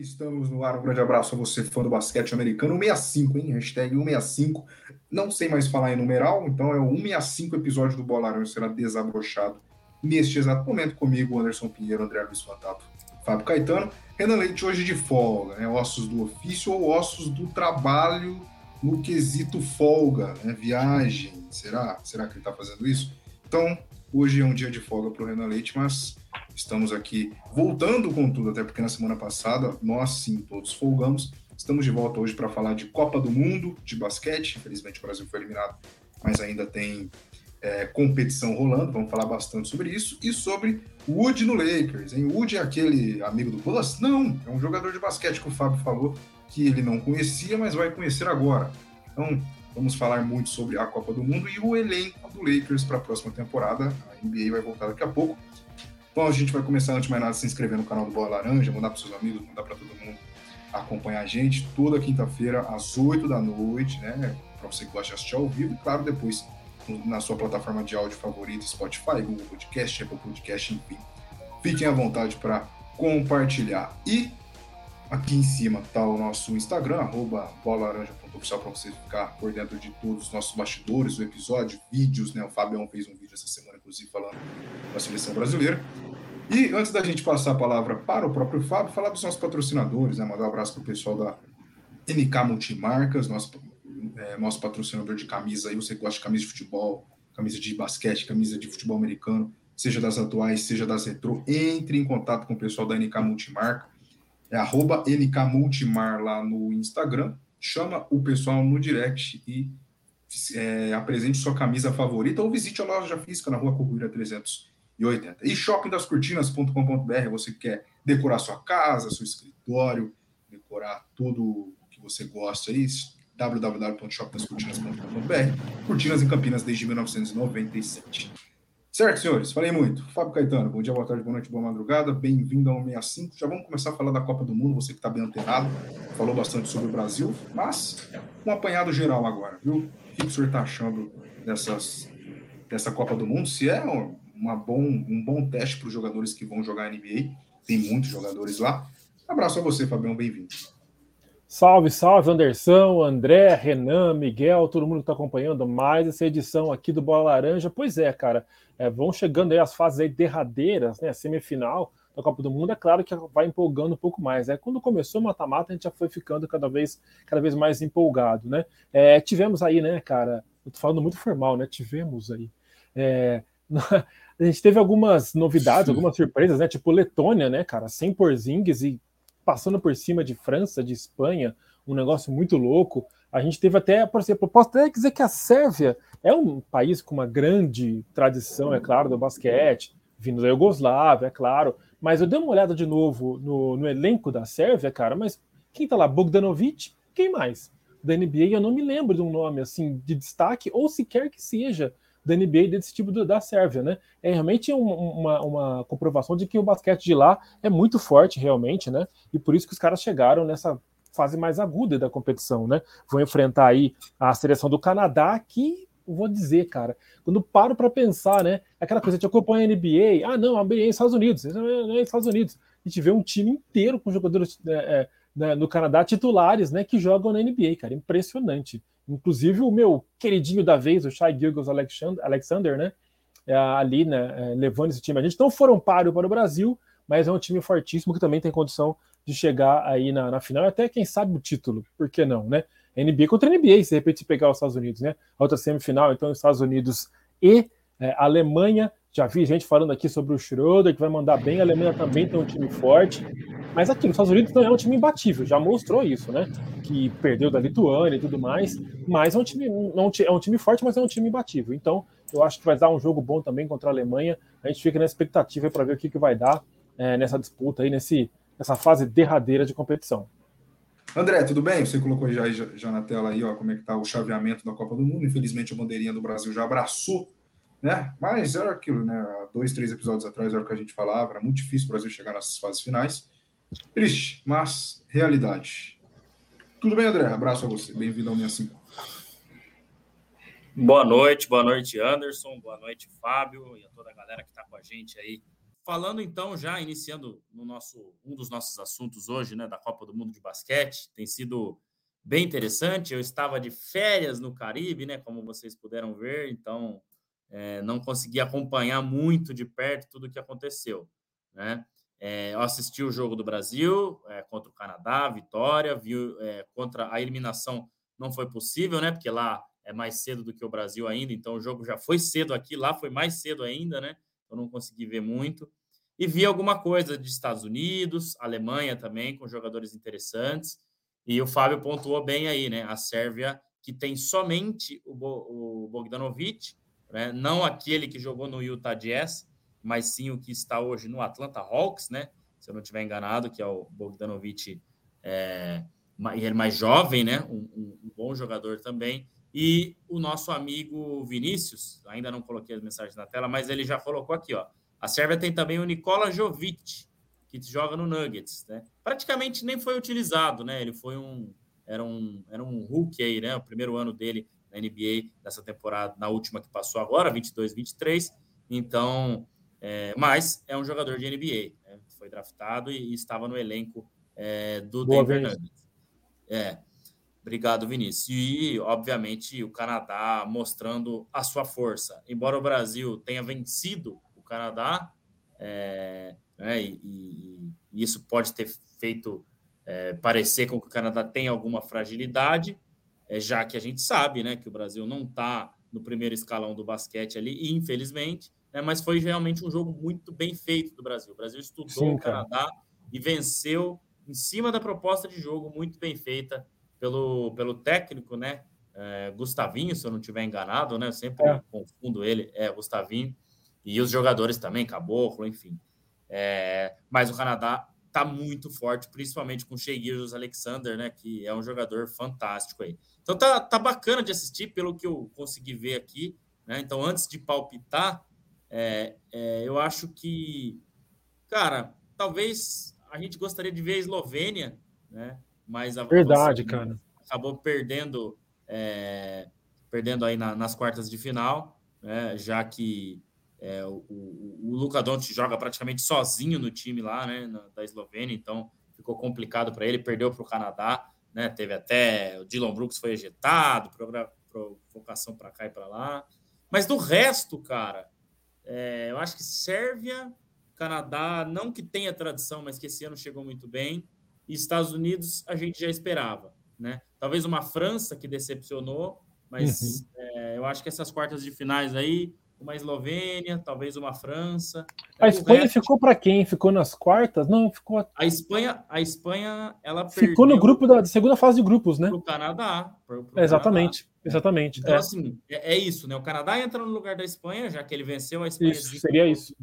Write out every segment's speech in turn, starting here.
estamos no ar. Um grande abraço a você, fã do basquete americano. 165, hein? Hashtag 165. Não sei mais falar em numeral, então é o 165 episódio do Bola Laranja será desabrochado neste exato momento comigo, Anderson Pinheiro, André Luiz Fantato, Fábio Caetano. Renan Leite hoje de folga, né? Ossos do ofício ou ossos do trabalho no quesito folga, né? Viagem. Será? Será que ele está fazendo isso? Então, hoje é um dia de folga para Renan Leite, mas Estamos aqui voltando com tudo, até porque na semana passada nós sim todos folgamos. Estamos de volta hoje para falar de Copa do Mundo de basquete. Infelizmente o Brasil foi eliminado, mas ainda tem é, competição rolando. Vamos falar bastante sobre isso e sobre Wood no Lakers. Hein? Wood é aquele amigo do Bus? Não, é um jogador de basquete que o Fábio falou que ele não conhecia, mas vai conhecer agora. Então, vamos falar muito sobre a Copa do Mundo e o elenco do Lakers para a próxima temporada. A NBA vai voltar daqui a pouco. Então a gente vai começar, antes de mais nada, se inscrever no canal do Bola Laranja, mandar para seus amigos, mandar para todo mundo acompanhar a gente toda quinta-feira, às 8 da noite, né? Para você que gosta de assistir ao vivo, e claro, depois na sua plataforma de áudio favorita, Spotify, Google Podcast, Apple Podcast, enfim. Fiquem à vontade para compartilhar. E aqui em cima está o nosso Instagram, arroba bolalaranja.oficial, para você ficar por dentro de todos os nossos bastidores do episódio, vídeos, né? O Fabião fez um vídeo essa semana, inclusive, falando da seleção brasileira. E antes da gente passar a palavra para o próprio Fábio, falar dos nossos patrocinadores, né? mandar um abraço para o pessoal da NK Multimarcas, nosso, é, nosso patrocinador de camisa aí, você gosta de camisa de futebol, camisa de basquete, camisa de futebol americano, seja das atuais, seja das retrô, entre em contato com o pessoal da NK Multimarca, é arroba NK Multimar lá no Instagram, chama o pessoal no direct e é, apresente sua camisa favorita ou visite a loja física na rua Corruíra 380. E shoppingdascortinas.com.br, você que quer decorar sua casa, seu escritório, decorar tudo o que você gosta aí, www.shoppingdascortinas.com.br. Cortinas em Campinas desde 1997. Certo, senhores? Falei muito. Fábio Caetano, bom dia, boa tarde, boa noite, boa madrugada. Bem-vindo ao 65. Já vamos começar a falar da Copa do Mundo, você que está bem antenado. Falou bastante sobre o Brasil, mas um apanhado geral agora, viu? O que o senhor está achando dessas, dessa Copa do Mundo? Se é uma bom, um bom teste para os jogadores que vão jogar NBA, tem muitos jogadores lá. abraço a você, Fabião, bem-vindo. Salve, salve, Anderson, André, Renan, Miguel, todo mundo que está acompanhando mais essa edição aqui do Bola Laranja. Pois é, cara, é, vão chegando aí as fases aí derradeiras, né, semifinal da Copa do Mundo, é claro que vai empolgando um pouco mais. Né? Quando começou o mata-mata, a gente já foi ficando cada vez, cada vez mais empolgado, né? É, tivemos aí, né, cara, eu tô falando muito formal, né? Tivemos aí. É, a gente teve algumas novidades, algumas surpresas, né? Tipo Letônia, né, cara, sem Porzingis e passando por cima de França, de Espanha, um negócio muito louco. A gente teve até, por exemplo, posso até dizer que a Sérvia é um país com uma grande tradição, é claro, do basquete, vindo da Iugoslávia, é claro, mas eu dei uma olhada de novo no, no elenco da Sérvia, cara, mas quem tá lá? Bogdanovic? Quem mais? Da NBA, eu não me lembro de um nome assim de destaque, ou sequer que seja da NBA desse tipo do, da Sérvia, né? É realmente um, uma, uma comprovação de que o basquete de lá é muito forte, realmente, né? E por isso que os caras chegaram nessa fase mais aguda da competição, né? Vão enfrentar aí a seleção do Canadá, que vou dizer, cara, quando paro para pensar, né? Aquela coisa, de acompanha a NBA, ah, não, a NBA é Estados Unidos, não é Estados Unidos. A gente vê um time inteiro com jogadores é, é, né, no Canadá titulares, né, que jogam na NBA, cara, impressionante. Inclusive o meu queridinho da vez, o Shai Gilgos Alexander, né, é, ali, né, é, levando esse time. A gente não foram páreo para o Brasil, mas é um time fortíssimo que também tem condição de chegar aí na, na final, até quem sabe o título, por que não, né? NBA contra NBA, se de repente pegar os Estados Unidos, né? Outra semifinal, então, Estados Unidos e é, Alemanha. Já vi gente falando aqui sobre o Schroeder, que vai mandar bem. A Alemanha também tem um time forte. Mas aqui, nos Estados Unidos não é um time imbatível, já mostrou isso, né? Que perdeu da Lituânia e tudo mais. Mas é um time, não, é um time forte, mas é um time imbatível. Então, eu acho que vai dar um jogo bom também contra a Alemanha. A gente fica na expectativa para ver o que, que vai dar é, nessa disputa aí, nesse, nessa fase derradeira de competição. André, tudo bem? Você colocou já, já na tela aí, ó, como é que tá o chaveamento da Copa do Mundo. Infelizmente, a bandeirinha do Brasil já abraçou, né? Mas era aquilo, né? Há dois, três episódios atrás era o que a gente falava, era muito difícil o Brasil chegar nessas fases finais. Triste, mas realidade. Tudo bem, André? Abraço a você. Bem-vindo ao 65. Boa noite, boa noite, Anderson, boa noite, Fábio, e a toda a galera que está com a gente aí falando então, já iniciando no nosso um dos nossos assuntos hoje, né, da Copa do Mundo de Basquete, tem sido bem interessante. Eu estava de férias no Caribe, né, como vocês puderam ver, então é, não consegui acompanhar muito de perto tudo o que aconteceu, né? É, eu assisti o jogo do Brasil é, contra o Canadá, vitória, viu é, contra a eliminação não foi possível, né? Porque lá é mais cedo do que o Brasil ainda, então o jogo já foi cedo aqui, lá foi mais cedo ainda, né? Eu não consegui ver muito. E vi alguma coisa de Estados Unidos, Alemanha também, com jogadores interessantes. E o Fábio pontuou bem aí, né? A Sérvia, que tem somente o, Bo o Bogdanovic, né? não aquele que jogou no Utah Jazz, mas sim o que está hoje no Atlanta Hawks, né? Se eu não estiver enganado, que é o Bogdanovic, é, ele mais jovem, né? Um, um, um bom jogador também. E o nosso amigo Vinícius, ainda não coloquei as mensagens na tela, mas ele já colocou aqui, ó. A Sérvia tem também o Nikola Jovic, que joga no Nuggets, né? Praticamente nem foi utilizado, né? Ele foi um era um era um Hulk aí, né? O primeiro ano dele na NBA dessa temporada, na última que passou agora, 22, 23. Então, é, mas é um jogador de NBA, né? foi draftado e, e, estava no elenco é, do Boa Denver Nuggets. É. Obrigado, Vinícius. E, obviamente, o Canadá mostrando a sua força. Embora o Brasil tenha vencido o Canadá, é, né, e, e, e, isso pode ter feito é, parecer com que o Canadá tem alguma fragilidade, é, já que a gente sabe né, que o Brasil não está no primeiro escalão do basquete ali, infelizmente, né, mas foi realmente um jogo muito bem feito do Brasil. O Brasil estudou Sim, o Canadá e venceu em cima da proposta de jogo muito bem feita pelo, pelo técnico, né? É, Gustavinho, se eu não estiver enganado, né? Eu sempre é. confundo ele, é Gustavinho, e os jogadores também, Caboclo, enfim. É, mas o Canadá está muito forte, principalmente com o Shea Gilles Alexander, né? Que é um jogador fantástico aí. Então tá, tá bacana de assistir, pelo que eu consegui ver aqui. Né? Então, antes de palpitar, é, é, eu acho que, cara, talvez a gente gostaria de ver a Eslovênia, né? Mas a verdade, cara, acabou perdendo, é, perdendo aí na, nas quartas de final, né, já que é, o, o, o Luka Doncic joga praticamente sozinho no time lá, né, na, da Eslovênia, então ficou complicado para ele, perdeu para o Canadá, né, teve até o Dylan Brooks foi ejetado, provocação para cá e para lá, mas do resto, cara, é, eu acho que Sérvia, Canadá, não que tenha tradição, mas que esse ano chegou muito bem, e Estados Unidos a gente já esperava, né? Talvez uma França que decepcionou, mas uhum. é, eu acho que essas quartas de finais aí, uma Eslovênia, talvez uma França. A Espanha resto... ficou para quem? Ficou nas quartas? Não, ficou. A Espanha, a Espanha, ela ficou no grupo da segunda fase de grupos, né? O Canadá. Pro, pro exatamente, Canadá. exatamente. Então, é. assim, é, é, isso, né? O Canadá entra no lugar da Espanha, já que ele venceu a Espanha. Isso, seria isso.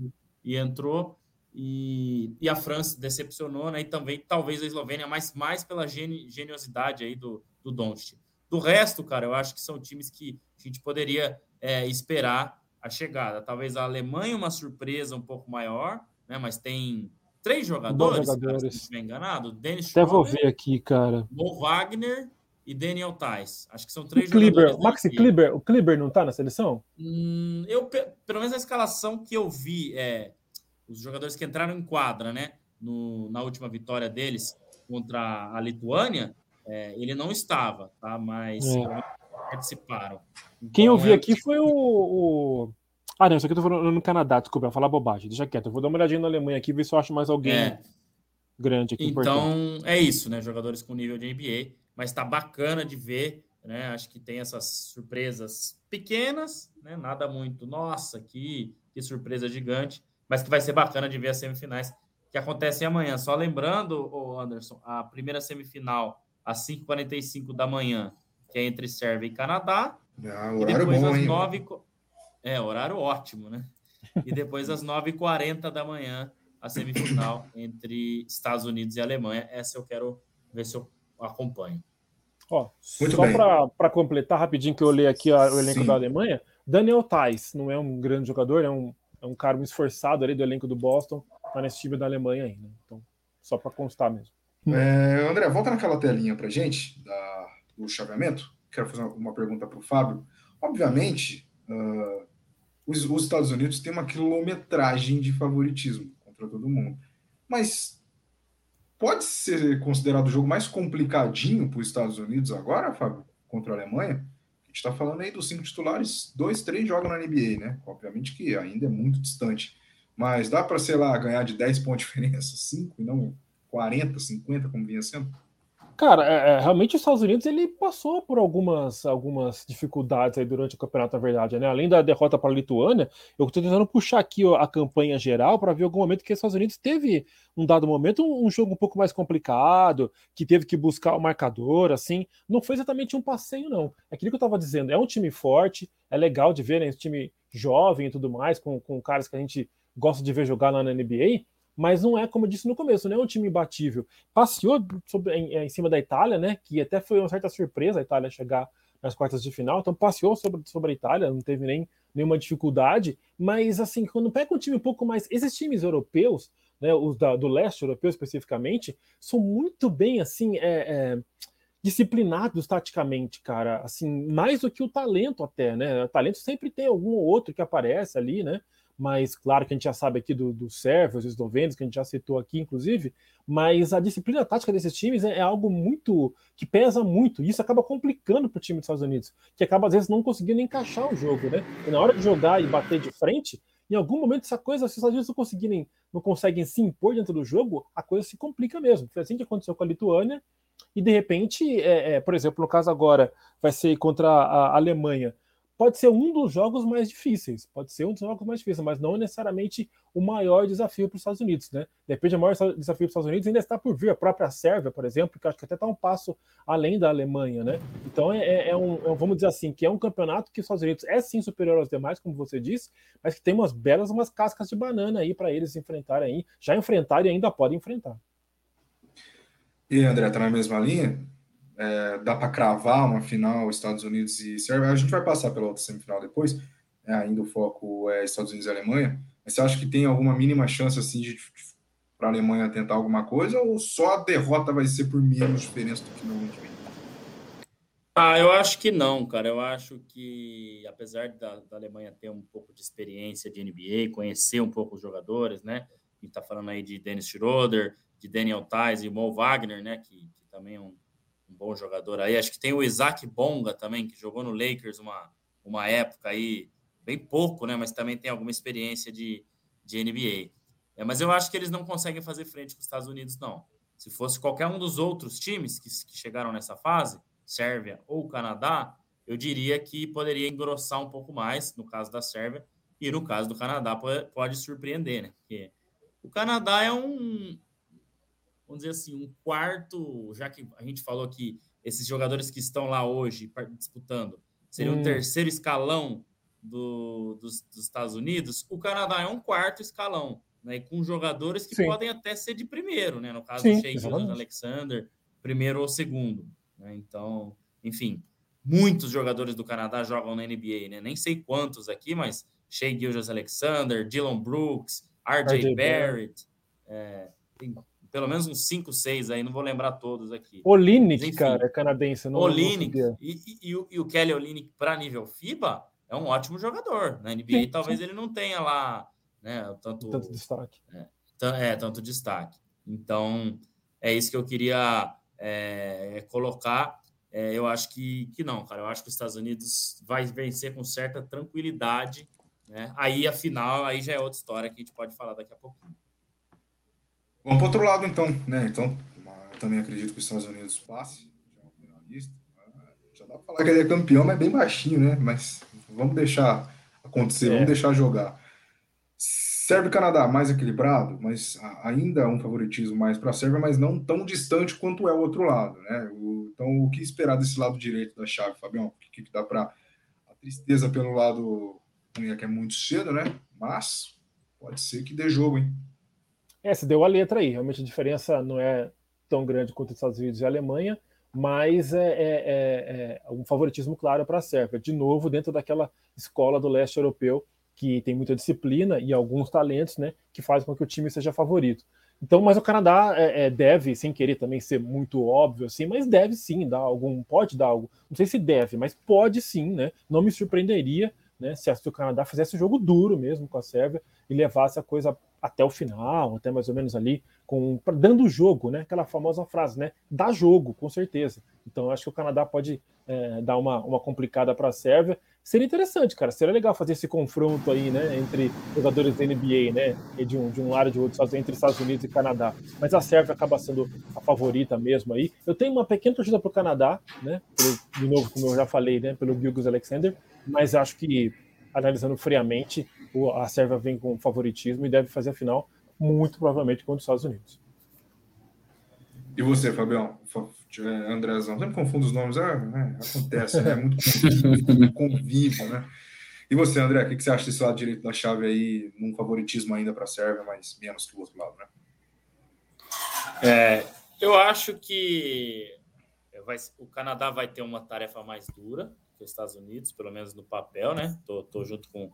E entrou. E, e a França decepcionou, né? E também talvez a Eslovênia, mas mais pela geni, geniosidade aí do, do Doncic. Do resto, cara, eu acho que são times que a gente poderia é, esperar a chegada. Talvez a Alemanha uma surpresa um pouco maior, né? Mas tem três jogadores, jogadores. Cara, se estiver enganado. Dennis Até vou ver aqui, cara. Mo Wagner e Daniel Tais. Acho que são três o Kleber, O Maxi Kleber, o Kleber não tá na seleção? Hum, eu, pelo menos a escalação que eu vi é os jogadores que entraram em quadra, né, no, na última vitória deles contra a Lituânia, é, ele não estava, tá? Mas é. participaram. Então, Quem eu vi é aqui foi o, o, Ah, não, isso aqui eu tô falando no Canadá, desculpa, eu falar bobagem, deixa quieto. Eu vou dar uma olhadinha na Alemanha aqui, ver se eu acho mais alguém é. grande aqui. Então, importante. é isso, né? Jogadores com nível de NBA, mas tá bacana de ver, né? Acho que tem essas surpresas pequenas, né? Nada muito, nossa, que, que surpresa gigante mas que vai ser bacana de ver as semifinais que acontecem amanhã. Só lembrando, Anderson, a primeira semifinal às 5h45 da manhã, que é entre Sérvia e Canadá. Ah, e depois bom, às 9 É, horário ótimo, né? E depois às 9h40 da manhã, a semifinal entre Estados Unidos e Alemanha. Essa eu quero ver se eu acompanho. Ó, Muito só para completar rapidinho que eu olhei aqui o elenco Sim. da Alemanha, Daniel Tais não é um grande jogador, é um é um cara esforçado ali do elenco do Boston, tá nesse time da Alemanha ainda. Então, só para constar mesmo. É, André, volta naquela telinha para gente da, do chaveamento. Quero fazer uma pergunta para o Fábio. Obviamente, uh, os, os Estados Unidos têm uma quilometragem de favoritismo contra todo mundo. Mas pode ser considerado o jogo mais complicadinho para os Estados Unidos agora, Fábio, contra a Alemanha? Está falando aí dos cinco titulares, dois, três jogam na NBA, né? Obviamente que ainda é muito distante. Mas dá para, sei lá, ganhar de 10 pontos de diferença, 5 e não 40, 50, como vinha sendo? Cara, é, é, realmente os Estados Unidos ele passou por algumas, algumas dificuldades aí durante o campeonato, na verdade, né? Além da derrota para a Lituânia, eu estou tentando puxar aqui a campanha geral para ver algum momento que os Estados Unidos teve um dado momento um, um, jogo um pouco mais complicado, que teve que buscar o marcador, assim. Não foi exatamente um passeio, não. É aquilo que eu estava dizendo, é um time forte, é legal de ver, né? Esse time jovem e tudo mais, com, com caras que a gente gosta de ver jogar lá na NBA mas não é, como eu disse no começo, não é um time imbatível. Passeou sobre, em, em, cima da Itália, né? Que até foi uma certa surpresa a Itália chegar nas quartas de final, então passeou sobre, sobre a Itália, não teve nem nenhuma dificuldade, mas assim, quando pega um time um pouco mais. Esses times europeus, né, os da, do leste europeu especificamente, são muito bem assim. É, é, disciplinados taticamente, cara, assim, mais do que o talento até, né? O talento sempre tem algum ou outro que aparece ali, né? Mas claro que a gente já sabe aqui do, do sérvios, os eslovenos, que a gente já citou aqui, inclusive, mas a disciplina tática desses times é, é algo muito que pesa muito, e isso acaba complicando para o time dos Estados Unidos, que acaba às vezes não conseguindo encaixar o jogo, né? E na hora de jogar e bater de frente, em algum momento essa coisa, se os Estados Unidos não conseguirem, não conseguem se impor dentro do jogo, a coisa se complica mesmo. Foi assim que aconteceu com a Lituânia, e de repente, é, é, por exemplo, no caso agora, vai ser contra a Alemanha pode ser um dos jogos mais difíceis, pode ser um dos jogos mais difíceis, mas não necessariamente o maior desafio para os Estados Unidos, né? Depende o maior desafio para os Estados Unidos ainda está por vir a própria Sérvia, por exemplo, que acho que até está um passo além da Alemanha, né? Então é, é, é, um, é, vamos dizer assim, que é um campeonato que os Estados Unidos é sim superior aos demais, como você disse, mas que tem umas belas umas cascas de banana aí para eles enfrentarem aí, já enfrentaram e ainda podem enfrentar. E André, tá na mesma linha? É, dá para cravar uma final Estados Unidos e Sérvia. A gente vai passar pela outra semifinal depois, é, ainda o foco é Estados Unidos e Alemanha. Mas você acha que tem alguma mínima chance assim de, de para a Alemanha tentar alguma coisa ou só a derrota vai ser por menos diferença do que normalmente vem? Ah, eu acho que não, cara. Eu acho que, apesar da, da, Alemanha ter um pouco de experiência de NBA, conhecer um pouco os jogadores, né? A gente tá falando aí de Dennis Schroeder, de Daniel Tais e Mo Wagner, né? Que, que também é um, um bom jogador aí. Acho que tem o Isaac Bonga também, que jogou no Lakers uma, uma época aí, bem pouco, né? Mas também tem alguma experiência de, de NBA. É, mas eu acho que eles não conseguem fazer frente com os Estados Unidos, não. Se fosse qualquer um dos outros times que, que chegaram nessa fase, Sérvia ou Canadá, eu diria que poderia engrossar um pouco mais, no caso da Sérvia, e no caso do Canadá pode, pode surpreender, né? Porque o Canadá é um, vamos dizer assim, um quarto, já que a gente falou que esses jogadores que estão lá hoje disputando seria hum. o terceiro escalão do, dos, dos, Estados Unidos, o Canadá é um quarto escalão, né? E com jogadores que Sim. podem até ser de primeiro, né? No caso Sim, do Shea Alexander, primeiro ou segundo. Né? Então, enfim, muitos jogadores do Canadá jogam na NBA, né? Nem sei quantos aqui, mas Shea Gildas Alexander, Dylan Brooks, RJ, Barrett, é, tem pelo menos uns 5, 6 aí, não vou lembrar todos aqui. Olinick, cara, é canadense. Não Olinick. E, e, e, o Kelly Olinick, para nível FIBA, é um ótimo jogador. Na NBA, sim, talvez sim. ele não tenha lá né, tanto, tanto destaque. É, é, tanto destaque. Então, é isso que eu queria é, colocar. É, eu acho que, que não, cara. Eu acho que os Estados Unidos vai vencer com certa tranquilidade. Né? Aí, a final, aí já é outra história que a gente pode falar daqui a pouquinho. Vamos para outro lado, então. Né? Então, eu também acredito que os Estados Unidos passe. Já é um finalista. Já dá para falar que ele é campeão, mas é bem baixinho, né? Mas vamos deixar acontecer, é. vamos deixar jogar. Sérvia e Canadá, mais equilibrado, mas ainda um favoritismo mais para a Sérvia, mas não tão distante quanto é o outro lado, né? O, então, o que esperar desse lado direito da chave, Fabião? O que, que dá para. A tristeza pelo lado é que é muito cedo, né? Mas pode ser que dê jogo, hein? É, se deu a letra aí. Realmente a diferença não é tão grande quanto os Estados Unidos e a Alemanha, mas é, é, é, é um favoritismo claro para a Sérvia. De novo, dentro daquela escola do leste europeu que tem muita disciplina e alguns talentos, né, que fazem com que o time seja favorito. Então, mas o Canadá é, é, deve, sem querer também ser muito óbvio assim, mas deve sim dar algum, pode dar algo. Não sei se deve, mas pode sim, né? Não me surpreenderia né, se o Canadá fizesse o jogo duro mesmo com a Sérvia e levasse a coisa até o final, até mais ou menos ali, com dando jogo, né? Aquela famosa frase, né? Dá jogo, com certeza. Então, acho que o Canadá pode é, dar uma, uma complicada para a Sérvia. Seria interessante, cara. Seria legal fazer esse confronto aí, né? Entre jogadores da NBA, né? De um, de um lado e de outro, entre Estados Unidos e Canadá. Mas a Sérvia acaba sendo a favorita mesmo aí. Eu tenho uma pequena torcida para o Canadá, né? Pelo, de novo, como eu já falei, né? Pelo Gilgis Alexander. Mas acho que, analisando friamente, a Sérvia vem com favoritismo e deve fazer a final, muito provavelmente contra os Estados Unidos. E você, Fabião? É, Andrezão, sempre confundo os nomes, é, né? acontece, né? É muito convívio, né? E você, André, o que você acha desse lado direito da chave aí, num favoritismo ainda para a Sérvia, mas menos que o outro lado, né? É, eu acho que vai, o Canadá vai ter uma tarefa mais dura que os Estados Unidos, pelo menos no papel, né? Tô, tô junto com,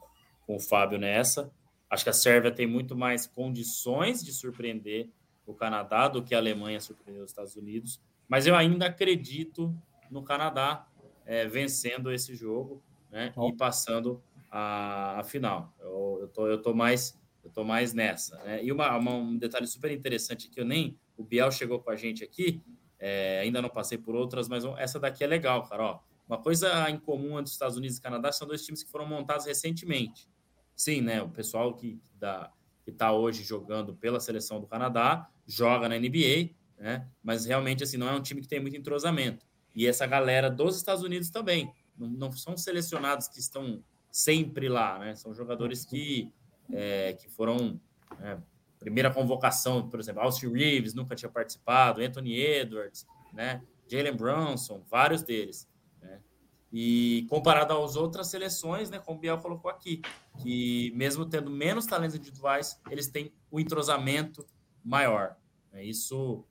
com o Fábio nessa. Acho que a Sérvia tem muito mais condições de surpreender o Canadá do que a Alemanha surpreendeu os Estados Unidos, mas eu ainda acredito no Canadá é, vencendo esse jogo né, oh. e passando a, a final. Eu, eu, tô, eu, tô mais, eu tô mais nessa. Né? E uma, uma, um detalhe super interessante que eu nem. O Biel chegou com a gente aqui, é, ainda não passei por outras, mas essa daqui é legal, cara. Ó, uma coisa em comum entre os Estados Unidos e Canadá são dois times que foram montados recentemente. Sim, né? O pessoal que da, que está hoje jogando pela seleção do Canadá joga na NBA, né? Mas realmente assim não é um time que tem muito entrosamento. E essa galera dos Estados Unidos também não, não são selecionados que estão sempre lá, né? São jogadores que é, que foram é, primeira convocação, por exemplo, Austin Reeves nunca tinha participado, Anthony Edwards, né? Jalen Brunson, vários deles. E comparado às outras seleções, né, como o Biel colocou aqui, que mesmo tendo menos talentos individuais, eles têm o entrosamento maior. Né? Isso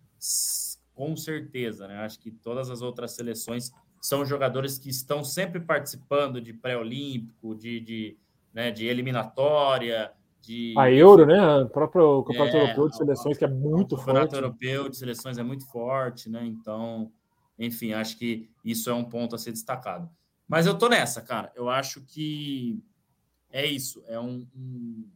com certeza, né? Acho que todas as outras seleções são jogadores que estão sempre participando de pré-olímpico, de, de, né, de eliminatória, de. A Euro, né? O próprio Campeonato é, Europeu de Seleções, que é muito o forte. O Campeonato Europeu de Seleções é muito forte, né? Então, enfim, acho que isso é um ponto a ser destacado. Mas eu tô nessa, cara. Eu acho que é isso. É um, um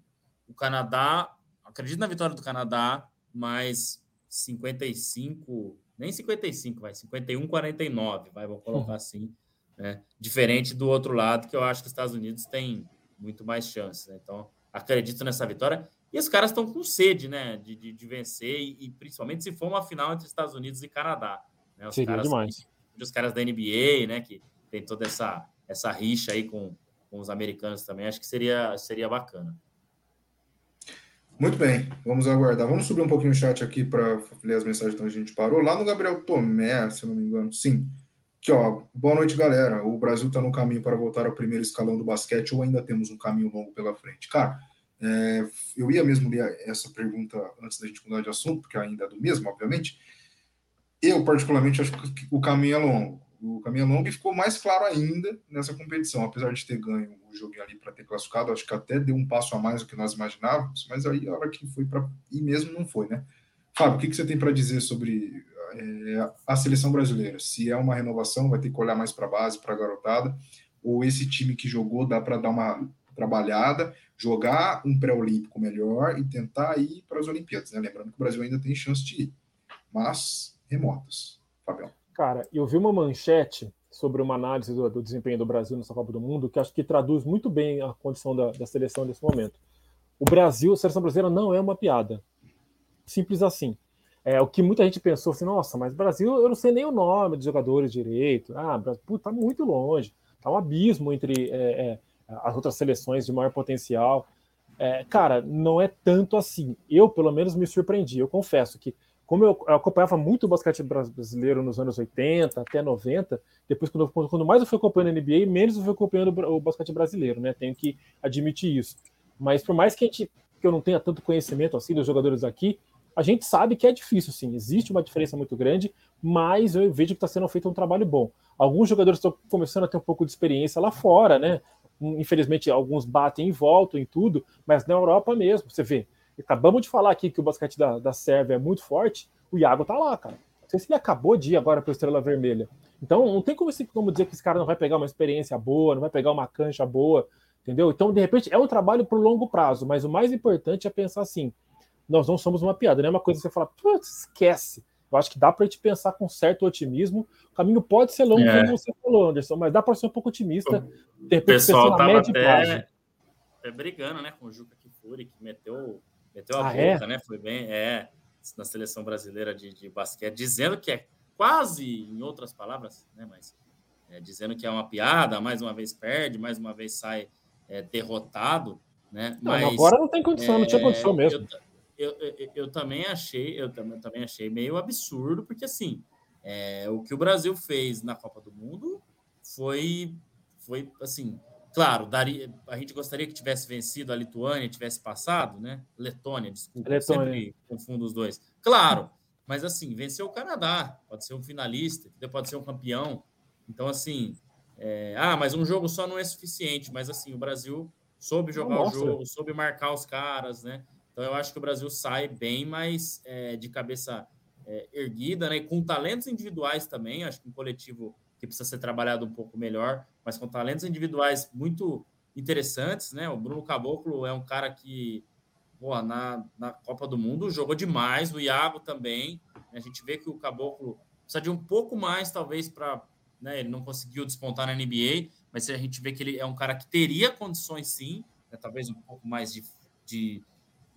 o Canadá. Acredito na vitória do Canadá, mas 55, nem 55, vai 51, 49, vai, vou colocar assim. Né? Diferente do outro lado, que eu acho que os Estados Unidos têm muito mais chances. Né? Então, acredito nessa vitória. E os caras estão com sede, né, de, de, de vencer, e, e, principalmente se for uma final entre Estados Unidos e Canadá. Né? Os Seria caras, demais. Os caras da NBA, né? Que tem toda essa, essa rixa aí com, com os americanos também. Acho que seria, seria bacana. Muito bem, vamos aguardar. Vamos subir um pouquinho o chat aqui para ler as mensagens onde a gente parou. Lá no Gabriel Tomé, se não me engano. Sim. Aqui, ó. Boa noite, galera. O Brasil está no caminho para voltar ao primeiro escalão do basquete ou ainda temos um caminho longo pela frente? Cara, é, eu ia mesmo ler essa pergunta antes da gente mudar de assunto, porque ainda é do mesmo, obviamente. Eu, particularmente, acho que o caminho é longo. O caminho é longo e ficou mais claro ainda nessa competição. Apesar de ter ganho o jogo ali para ter classificado, acho que até deu um passo a mais do que nós imaginávamos, mas aí a hora que foi para ir mesmo não foi, né? Fábio, o que, que você tem para dizer sobre é, a seleção brasileira? Se é uma renovação, vai ter que olhar mais para a base, para a garotada, ou esse time que jogou dá para dar uma trabalhada, jogar um pré-olímpico melhor e tentar ir para as Olimpíadas, né? Lembrando que o Brasil ainda tem chance de ir, mas remotas. Fabião. Cara, eu vi uma manchete sobre uma análise do, do, desempenho do Brasil nessa Copa do Mundo que acho que traduz muito bem a condição da, da seleção nesse momento. O Brasil, a seleção brasileira não é uma piada. Simples assim. É o que muita gente pensou assim, nossa, mas Brasil, eu não sei nem o nome dos jogadores direito. Ah, Brasil, tá muito longe. Tá um abismo entre é, é, as outras seleções de maior potencial. É, cara, não é tanto assim. Eu, pelo menos, me surpreendi. Eu confesso que como eu acompanhava muito o basquete brasileiro nos anos 80 até 90, depois quando, quando mais eu fui acompanhando a NBA, menos eu fui acompanhando o basquete brasileiro, né? Tenho que admitir isso. Mas por mais que gente que eu não tenha tanto conhecimento assim dos jogadores aqui, a gente sabe que é difícil, sim. Existe uma diferença muito grande, mas eu vejo que está sendo feito um trabalho bom. Alguns jogadores estão começando a ter um pouco de experiência lá fora, né? Infelizmente, alguns batem em volta em tudo, mas na Europa mesmo, você vê acabamos de falar aqui que o basquete da, da Sérvia é muito forte, o Iago tá lá, cara. Não sei se ele acabou de ir agora para Estrela Vermelha. Então, não tem como, como dizer que esse cara não vai pegar uma experiência boa, não vai pegar uma cancha boa. Entendeu? Então, de repente, é um trabalho para o longo prazo, mas o mais importante é pensar assim: nós não somos uma piada, não é uma coisa que você fala, putz, esquece. Eu acho que dá para a gente pensar com certo otimismo. O caminho pode ser longo, é. como você falou, Anderson, mas dá para ser um pouco otimista. De repente, o pessoal estava até, até, brigando né, com o Juca Kifuri, que meteu, meteu a ah, boca, é? né? Foi bem, é, na seleção brasileira de, de basquete, dizendo que é quase, em outras palavras, né, mas é, dizendo que é uma piada, mais uma vez perde, mais uma vez sai é, derrotado, né? Não, Mas agora não tem condição, é, não tinha condição mesmo. Eu, eu, eu, eu, também achei, eu também, também achei meio absurdo, porque assim, é, o que o Brasil fez na Copa do Mundo foi, foi assim, claro, daria, a gente gostaria que tivesse vencido a Lituânia, tivesse passado, né? Letônia, desculpa, Letônia. sempre confundo os dois. Claro, mas assim, venceu o Canadá, pode ser um finalista, pode ser um campeão. Então, assim, é, ah, mas um jogo só não é suficiente. Mas assim, o Brasil soube jogar Nossa. o jogo, soube marcar os caras, né? Então eu acho que o Brasil sai bem, mas é, de cabeça é, erguida, né? E com talentos individuais também. Acho que um coletivo que precisa ser trabalhado um pouco melhor, mas com talentos individuais muito interessantes, né? O Bruno Caboclo é um cara que, pô, na, na Copa do Mundo jogou demais, o Iago também. A gente vê que o Caboclo precisa de um pouco mais, talvez, para né? Ele não conseguiu despontar na NBA, mas a gente vê que ele é um cara que teria condições sim, né? talvez um pouco mais de, de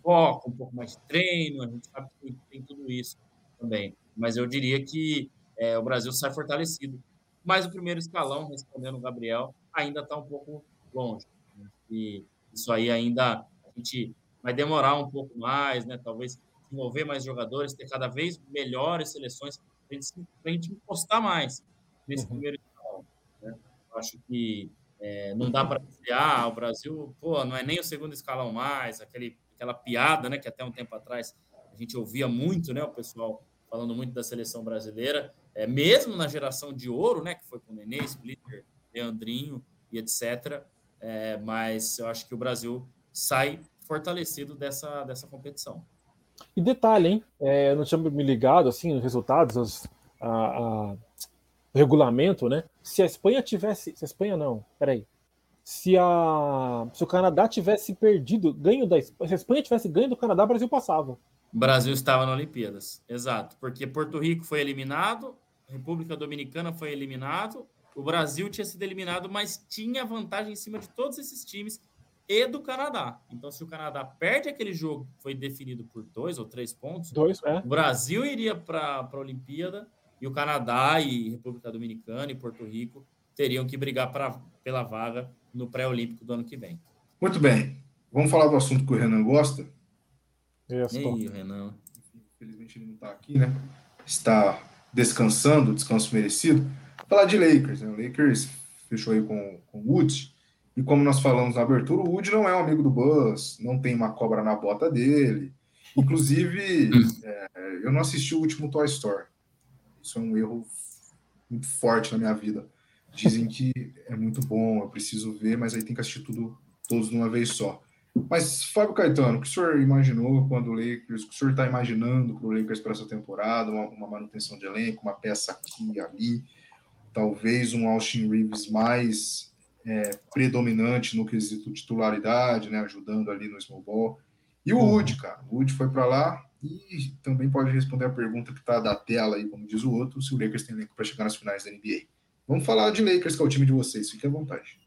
foco, um pouco mais de treino, a gente sabe que tem tudo isso também. Mas eu diria que é, o Brasil sai fortalecido. Mas o primeiro escalão, respondendo o Gabriel, ainda está um pouco longe. Né? E isso aí ainda a gente vai demorar um pouco mais, né? Talvez desenvolver mais jogadores, ter cada vez melhores seleções para a gente encostar mais nesse uhum. primeiro escalão. Né? Acho que é, não dá para dizer, ah, o Brasil, pô, não é nem o segundo escalão mais, aquele, aquela piada, né, que até um tempo atrás a gente ouvia muito, né, o pessoal falando muito da seleção brasileira, é, mesmo na geração de ouro, né, que foi com o Nenê, Splitter, Leandrinho e etc. É, mas eu acho que o Brasil sai fortalecido dessa, dessa competição. E detalhe, hein? É, eu não tinha me ligado assim nos resultados, as, a, a, regulamento, né? Se a Espanha tivesse. Se a Espanha não, peraí. Se, a, se o Canadá tivesse perdido, ganho da Espanha, se a Espanha tivesse ganho do Canadá, o Brasil passava. O Brasil estava na Olimpíadas, exato. Porque Porto Rico foi eliminado, República Dominicana foi eliminado, o Brasil tinha sido eliminado, mas tinha vantagem em cima de todos esses times e do Canadá. Então, se o Canadá perde aquele jogo, foi definido por dois ou três pontos, dois, é. o Brasil iria para a Olimpíada e o Canadá e República Dominicana e Porto Rico teriam que brigar pra, pela vaga no pré-olímpico do ano que vem. Muito bem. Vamos falar do assunto que o Renan gosta? Isso. Ei, Renan. Infelizmente ele não está aqui, né? Está descansando, descanso merecido. Falar de Lakers, né? O Lakers fechou aí com, com o Woods. E como nós falamos na abertura, o Wood não é um amigo do Buzz, não tem uma cobra na bota dele. Inclusive, é, eu não assisti o último Toy Story. Isso é um erro muito forte na minha vida. Dizem que é muito bom, eu preciso ver, mas aí tem que assistir tudo todos de uma vez só. Mas, Fábio Caetano, o que o senhor imaginou quando o Lakers, o que o senhor está imaginando para o Lakers para essa temporada? Uma, uma, manutenção de elenco, uma peça aqui e ali, talvez um Austin Reeves mais é, predominante no quesito titularidade, né, ajudando ali no small ball. E o uhum. Wood, cara, o Wood foi para lá, e também pode responder a pergunta que está da tela aí, como diz o outro, se o Lakers tem elenco para chegar nas finais da NBA. Vamos falar de Lakers, que é o time de vocês, fique à vontade.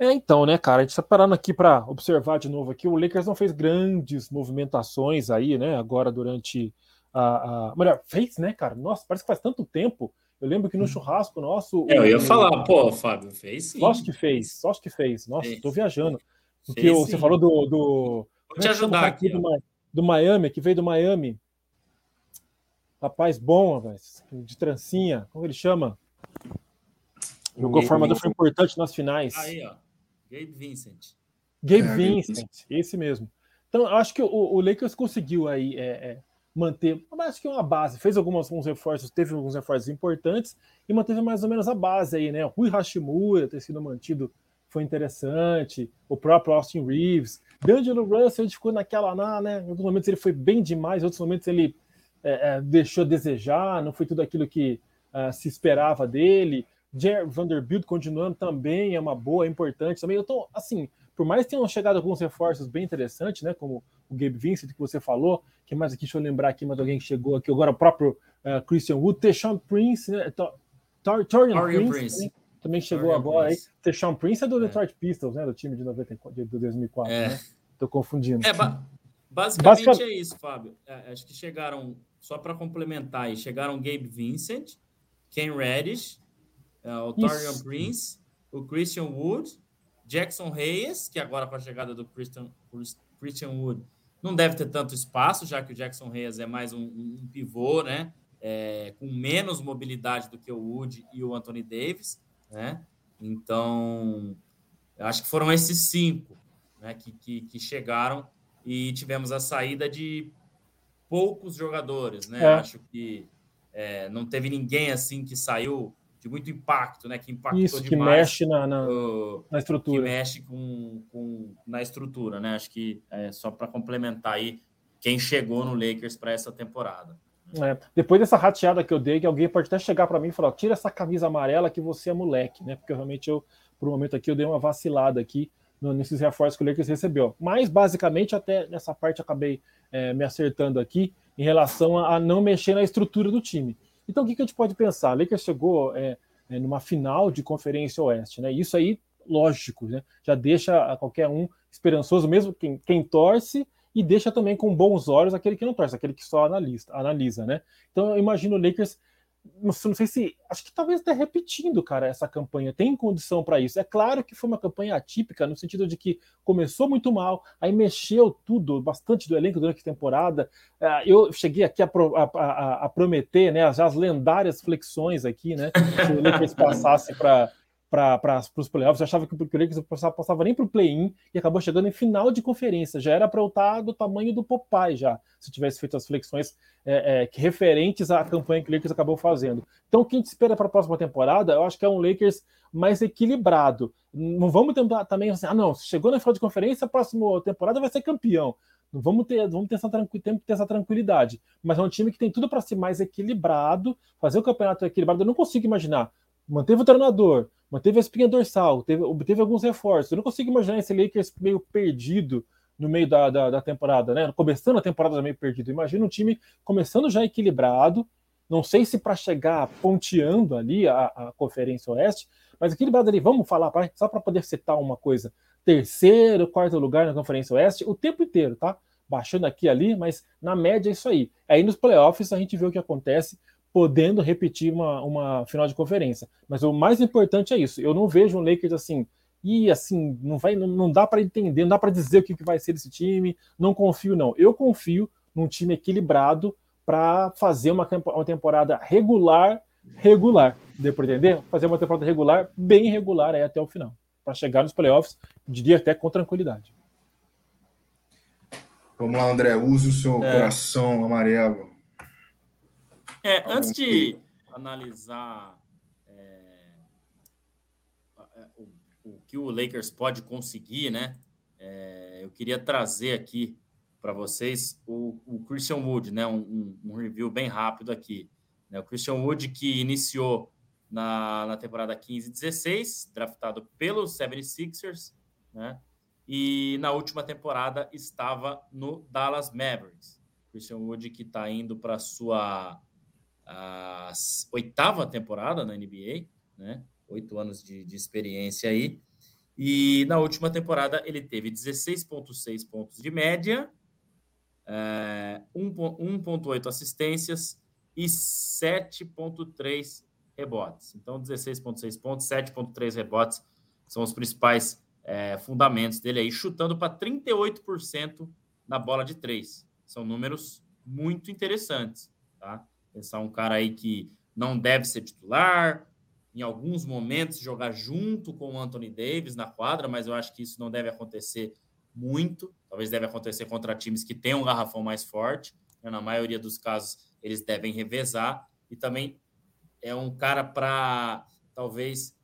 É, então, né, cara, a gente está parando aqui para observar de novo aqui. O Lakers não fez grandes movimentações aí, né, agora durante a. a... Melhor, fez, né, cara? Nossa, parece que faz tanto tempo. Eu lembro que no hum. churrasco nosso. É, eu ia falar, pô, Fábio, fez sim. Só que fez, só que fez. Nossa, fez. tô viajando. Porque fez, você falou do. do... Vou te é ajudar aqui. Do, do Miami, que veio do Miami. Rapaz bom, rapaz, de trancinha, como ele chama? Jogou formador, foi importante nas finais. Aí, ó. Gabe Vincent. Gabe é, Vincent, esse mesmo. Então, acho que o, o Lakers conseguiu aí é, é, manter, acho que uma base, fez alguns, alguns reforços, teve alguns reforços importantes e manteve mais ou menos a base aí, né? O Rui Hashimura ter sido mantido foi interessante, o próprio Austin Reeves. D'Angelo Russell ficou naquela, né? Em alguns momentos ele foi bem demais, em outros momentos ele é, é, deixou a desejar, não foi tudo aquilo que uh, se esperava dele. Jer Vanderbilt continuando também é uma boa, é importante também. Eu tô assim, por mais que tenham chegado alguns reforços bem interessantes, né? Como o Gabe Vincent que você falou, que mais aqui, deixa eu lembrar aqui, mas alguém que chegou aqui agora, o próprio uh, Christian Wood, Teshon Prince, né? Torian Prince, Prince. Também, também chegou Torian agora Prince. aí. Teshon Prince é do é. Detroit Pistons, né? Do time de 94, de 2004, é. né? Tô confundindo. É, ba basicamente Basic... é isso, Fábio. É, acho que chegaram, só para complementar aí, chegaram Gabe Vincent, Ken Reddish, uh, o Torian Prince, o Christian Wood, Jackson Reyes, que agora com a chegada do Christian, Christian Wood não deve ter tanto espaço, já que o Jackson Reyes é mais um, um pivô, né? É, com menos mobilidade do que o Wood e o Anthony Davis, né? Então, acho que foram esses cinco né, que, que, que chegaram e tivemos a saída de poucos jogadores, né? É. Acho que é, não teve ninguém assim que saiu de muito impacto, né? Que impactou Isso, que mexe na, na, uh, na, estrutura. Que mexe com, com, na estrutura, né? Acho que é só para complementar aí quem chegou no Lakers para essa temporada. É, depois dessa rateada que eu dei, que alguém pode até chegar para mim e falar: tira essa camisa amarela que você é moleque, né? Porque realmente eu, por um momento aqui, eu dei uma vacilada aqui nesses reforços que o Lakers recebeu. Mas, basicamente, até nessa parte acabei é, me acertando aqui em relação a, a não mexer na estrutura do time. Então, o que, que a gente pode pensar? A Lakers chegou é, é, numa final de Conferência Oeste, né? Isso aí, lógico, né? Já deixa qualquer um esperançoso, mesmo quem, quem torce, e deixa também com bons olhos aquele que não torce, aquele que só analisa, analisa né? Então, eu imagino o Lakers não sei se. Acho que talvez até repetindo, cara, essa campanha. Tem condição para isso. É claro que foi uma campanha atípica, no sentido de que começou muito mal, aí mexeu tudo, bastante do elenco durante a temporada. Ah, eu cheguei aqui a, a, a, a prometer né, já as lendárias flexões aqui, né? Se o Lakers passasse para para os playoffs. Eu achava que o Lakers não passava nem para o play-in e acabou chegando em final de conferência. Já era para eu estar do tamanho do Popeye já, se tivesse feito as flexões é, é, referentes à campanha que o Lakers acabou fazendo. Então, o que a gente espera para a próxima temporada, eu acho que é um Lakers mais equilibrado. Não vamos tentar também assim, ah, não, chegou na final de conferência, a próxima temporada vai ser campeão. Não vamos ter, vamos ter essa, ter essa tranquilidade. Mas é um time que tem tudo para ser mais equilibrado, fazer o campeonato equilibrado. Eu não consigo imaginar. Manteve o treinador, manteve a espinha dorsal, teve, obteve alguns reforços. Eu não consigo imaginar esse Lakers meio perdido no meio da, da, da, temporada, né? Começando a temporada meio perdido. Imagina um time começando já equilibrado. Não sei se para chegar ponteando ali a, a, Conferência Oeste, mas equilibrado ali, vamos falar, pra, só para poder citar uma coisa: terceiro, quarto lugar na Conferência Oeste, o tempo inteiro, tá? Baixando aqui ali, mas na média é isso aí. Aí nos playoffs a gente vê o que acontece podendo repetir uma, uma final de conferência. Mas o mais importante é isso. Eu não vejo um Lakers assim, e assim, não vai, não, não dá para entender, não dá para dizer o que, que vai ser desse time. Não confio, não. Eu confio num time equilibrado para fazer uma, uma temporada regular, regular. Deu para entender? Fazer uma temporada regular, bem regular aí até o final. Para chegar nos playoffs, diria até com tranquilidade. Vamos lá, André. Use o seu é. coração amarelo. É, antes de analisar é, o, o, que o Lakers pode conseguir, né? É, eu queria trazer aqui para vocês o, o, Christian Wood, né? Um, um, review bem rápido aqui. Né? O Christian Wood que iniciou na, na temporada 15-16, draftado pelo 76ers, né? E na última temporada estava no Dallas Mavericks. Christian Wood que está indo para sua a oitava temporada na NBA, né? Oito anos de, de experiência aí. E na última temporada ele teve 16,6 pontos de média, é, 1,8 assistências e 7,3 rebotes. Então, 16,6 pontos, 7,3 rebotes são os principais é, fundamentos dele aí, chutando para 38% na bola de três. São números muito interessantes, tá? Pensar um cara aí que não deve ser titular, em alguns momentos jogar junto com o Anthony Davis na quadra, mas eu acho que isso não deve acontecer muito. Talvez deve acontecer contra times que têm um garrafão mais forte. Né? Na maioria dos casos, eles devem revezar. E também é um cara para talvez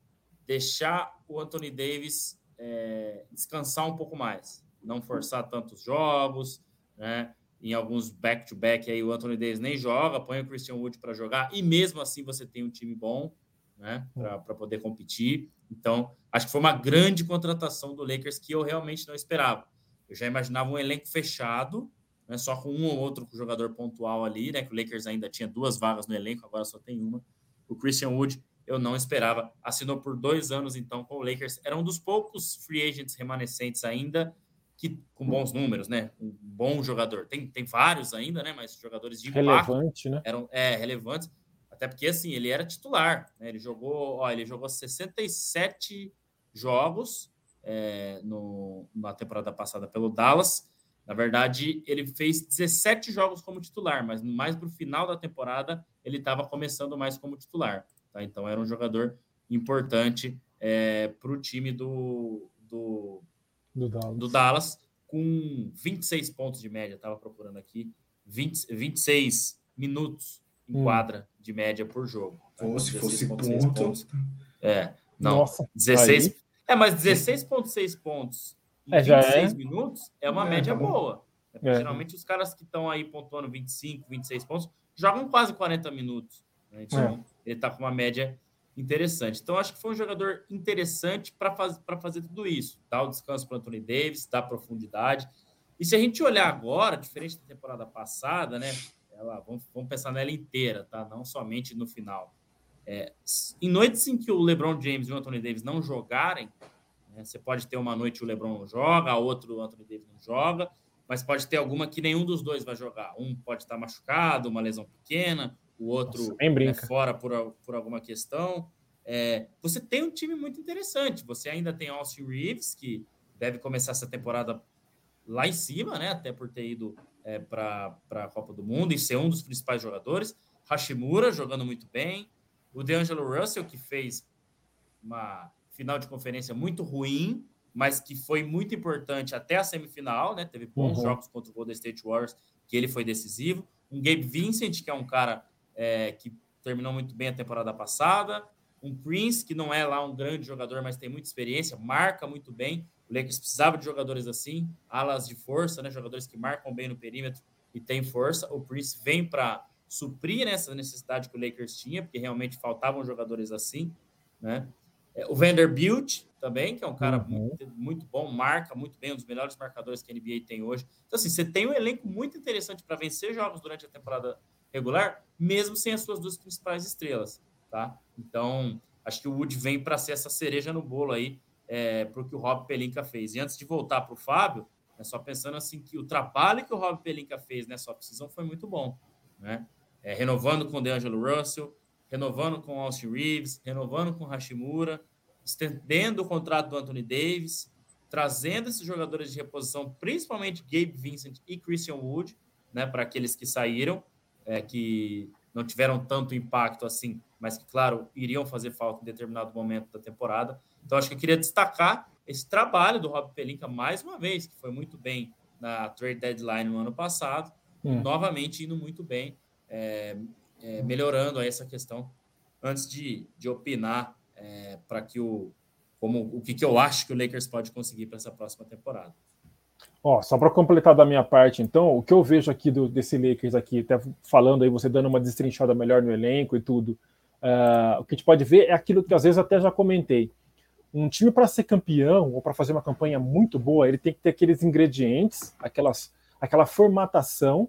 deixar o Anthony Davis é, descansar um pouco mais, não forçar tantos jogos, né? Em alguns back-to-back aí o Anthony Davis nem joga, põe o Christian Wood para jogar e mesmo assim você tem um time bom, né, para poder competir. Então, acho que foi uma grande contratação do Lakers que eu realmente não esperava. Eu já imaginava um elenco fechado, né, só com um ou outro jogador pontual ali, né, que o Lakers ainda tinha duas vagas no elenco, agora só tem uma. O Christian Wood, eu não esperava. Assinou por dois anos, então, com o Lakers. Era um dos poucos free agents remanescentes ainda, que com bons números, né? Um bom jogador. Tem, tem vários ainda, né? Mas jogadores de Relevante, né? Eram é, relevantes. Até porque, assim, ele era titular. Né? Ele jogou, ó, ele jogou 67 jogos é, no, na temporada passada pelo Dallas. Na verdade, ele fez 17 jogos como titular, mas mais para o final da temporada ele estava começando mais como titular. Tá? Então era um jogador importante é, para o time do, do, do, Dallas. do Dallas, com 26 pontos de média, estava procurando aqui, 20, 26 minutos em hum. quadra de média por jogo. Ou se fosse ponto. Pontos. É, não, Nossa, 16. Aí... É, mas 16,6 pontos em é, 26 é... minutos é uma é, média tá boa. É. Geralmente os caras que estão aí pontuando 25, 26 pontos jogam quase 40 minutos. Né? Então, é. ele está com uma média interessante. Então, acho que foi um jogador interessante para faz, fazer tudo isso. Dar o descanso para Anthony Davis, dar profundidade. E se a gente olhar agora, diferente da temporada passada, né? Ela, vamos, vamos pensar nela inteira, tá? Não somente no final. É, em noites em que o LeBron James e o Anthony Davis não jogarem, né, você pode ter uma noite o LeBron não joga, a outra o Anthony Davis não joga, mas pode ter alguma que nenhum dos dois vai jogar. Um pode estar machucado, uma lesão pequena, o outro Nossa, é fora por, por alguma questão. É, você tem um time muito interessante. Você ainda tem Austin Reeves, que deve começar essa temporada lá em cima, né? Até por ter ido é, para a Copa do Mundo e ser um dos principais jogadores. Hashimura jogando muito bem. O DeAngelo Russell, que fez uma final de conferência muito ruim, mas que foi muito importante até a semifinal, né? Teve bons uhum. jogos contra o Golden State Warriors, que ele foi decisivo. Um Gabe Vincent, que é um cara é, que terminou muito bem a temporada passada. Um Prince, que não é lá um grande jogador, mas tem muita experiência, marca muito bem. O Lakers precisava de jogadores assim, alas de força, né? Jogadores que marcam bem no perímetro e têm força. O Prince vem para suprir né, essa necessidade que o Lakers tinha, porque realmente faltavam jogadores assim, né? É, o Vanderbilt também, que é um cara uhum. muito, muito, bom, marca muito bem, um dos melhores marcadores que a NBA tem hoje. Então, assim, você tem um elenco muito interessante para vencer jogos durante a temporada regular, mesmo sem as suas duas principais estrelas, tá? Então, acho que o Wood vem para ser essa cereja no bolo aí é, para o que o Rob Pelinka fez. E antes de voltar para o Fábio, é só pensando assim que o trabalho que o Rob Pelinka fez nessa off-season foi muito bom, né? é, renovando com o DeAngelo Russell, renovando com o Austin Reeves, renovando com o Hashimura, estendendo o contrato do Anthony Davis, trazendo esses jogadores de reposição, principalmente Gabe Vincent e Christian Wood, né, para aqueles que saíram, é, que não tiveram tanto impacto assim, mas que, claro, iriam fazer falta em determinado momento da temporada. Então, acho que eu queria destacar esse trabalho do Rob Pelinka mais uma vez, que foi muito bem na trade deadline no ano passado, hum. novamente indo muito bem é, é, melhorando essa questão antes de, de opinar é, para que o como o que, que eu acho que o Lakers pode conseguir para essa próxima temporada. Ó, só para completar da minha parte, então, o que eu vejo aqui do, desse Lakers aqui, até falando aí, você dando uma destrinchada melhor no elenco e tudo, uh, o que a gente pode ver é aquilo que às vezes até já comentei. Um time para ser campeão ou para fazer uma campanha muito boa, ele tem que ter aqueles ingredientes, aquelas, aquela formatação,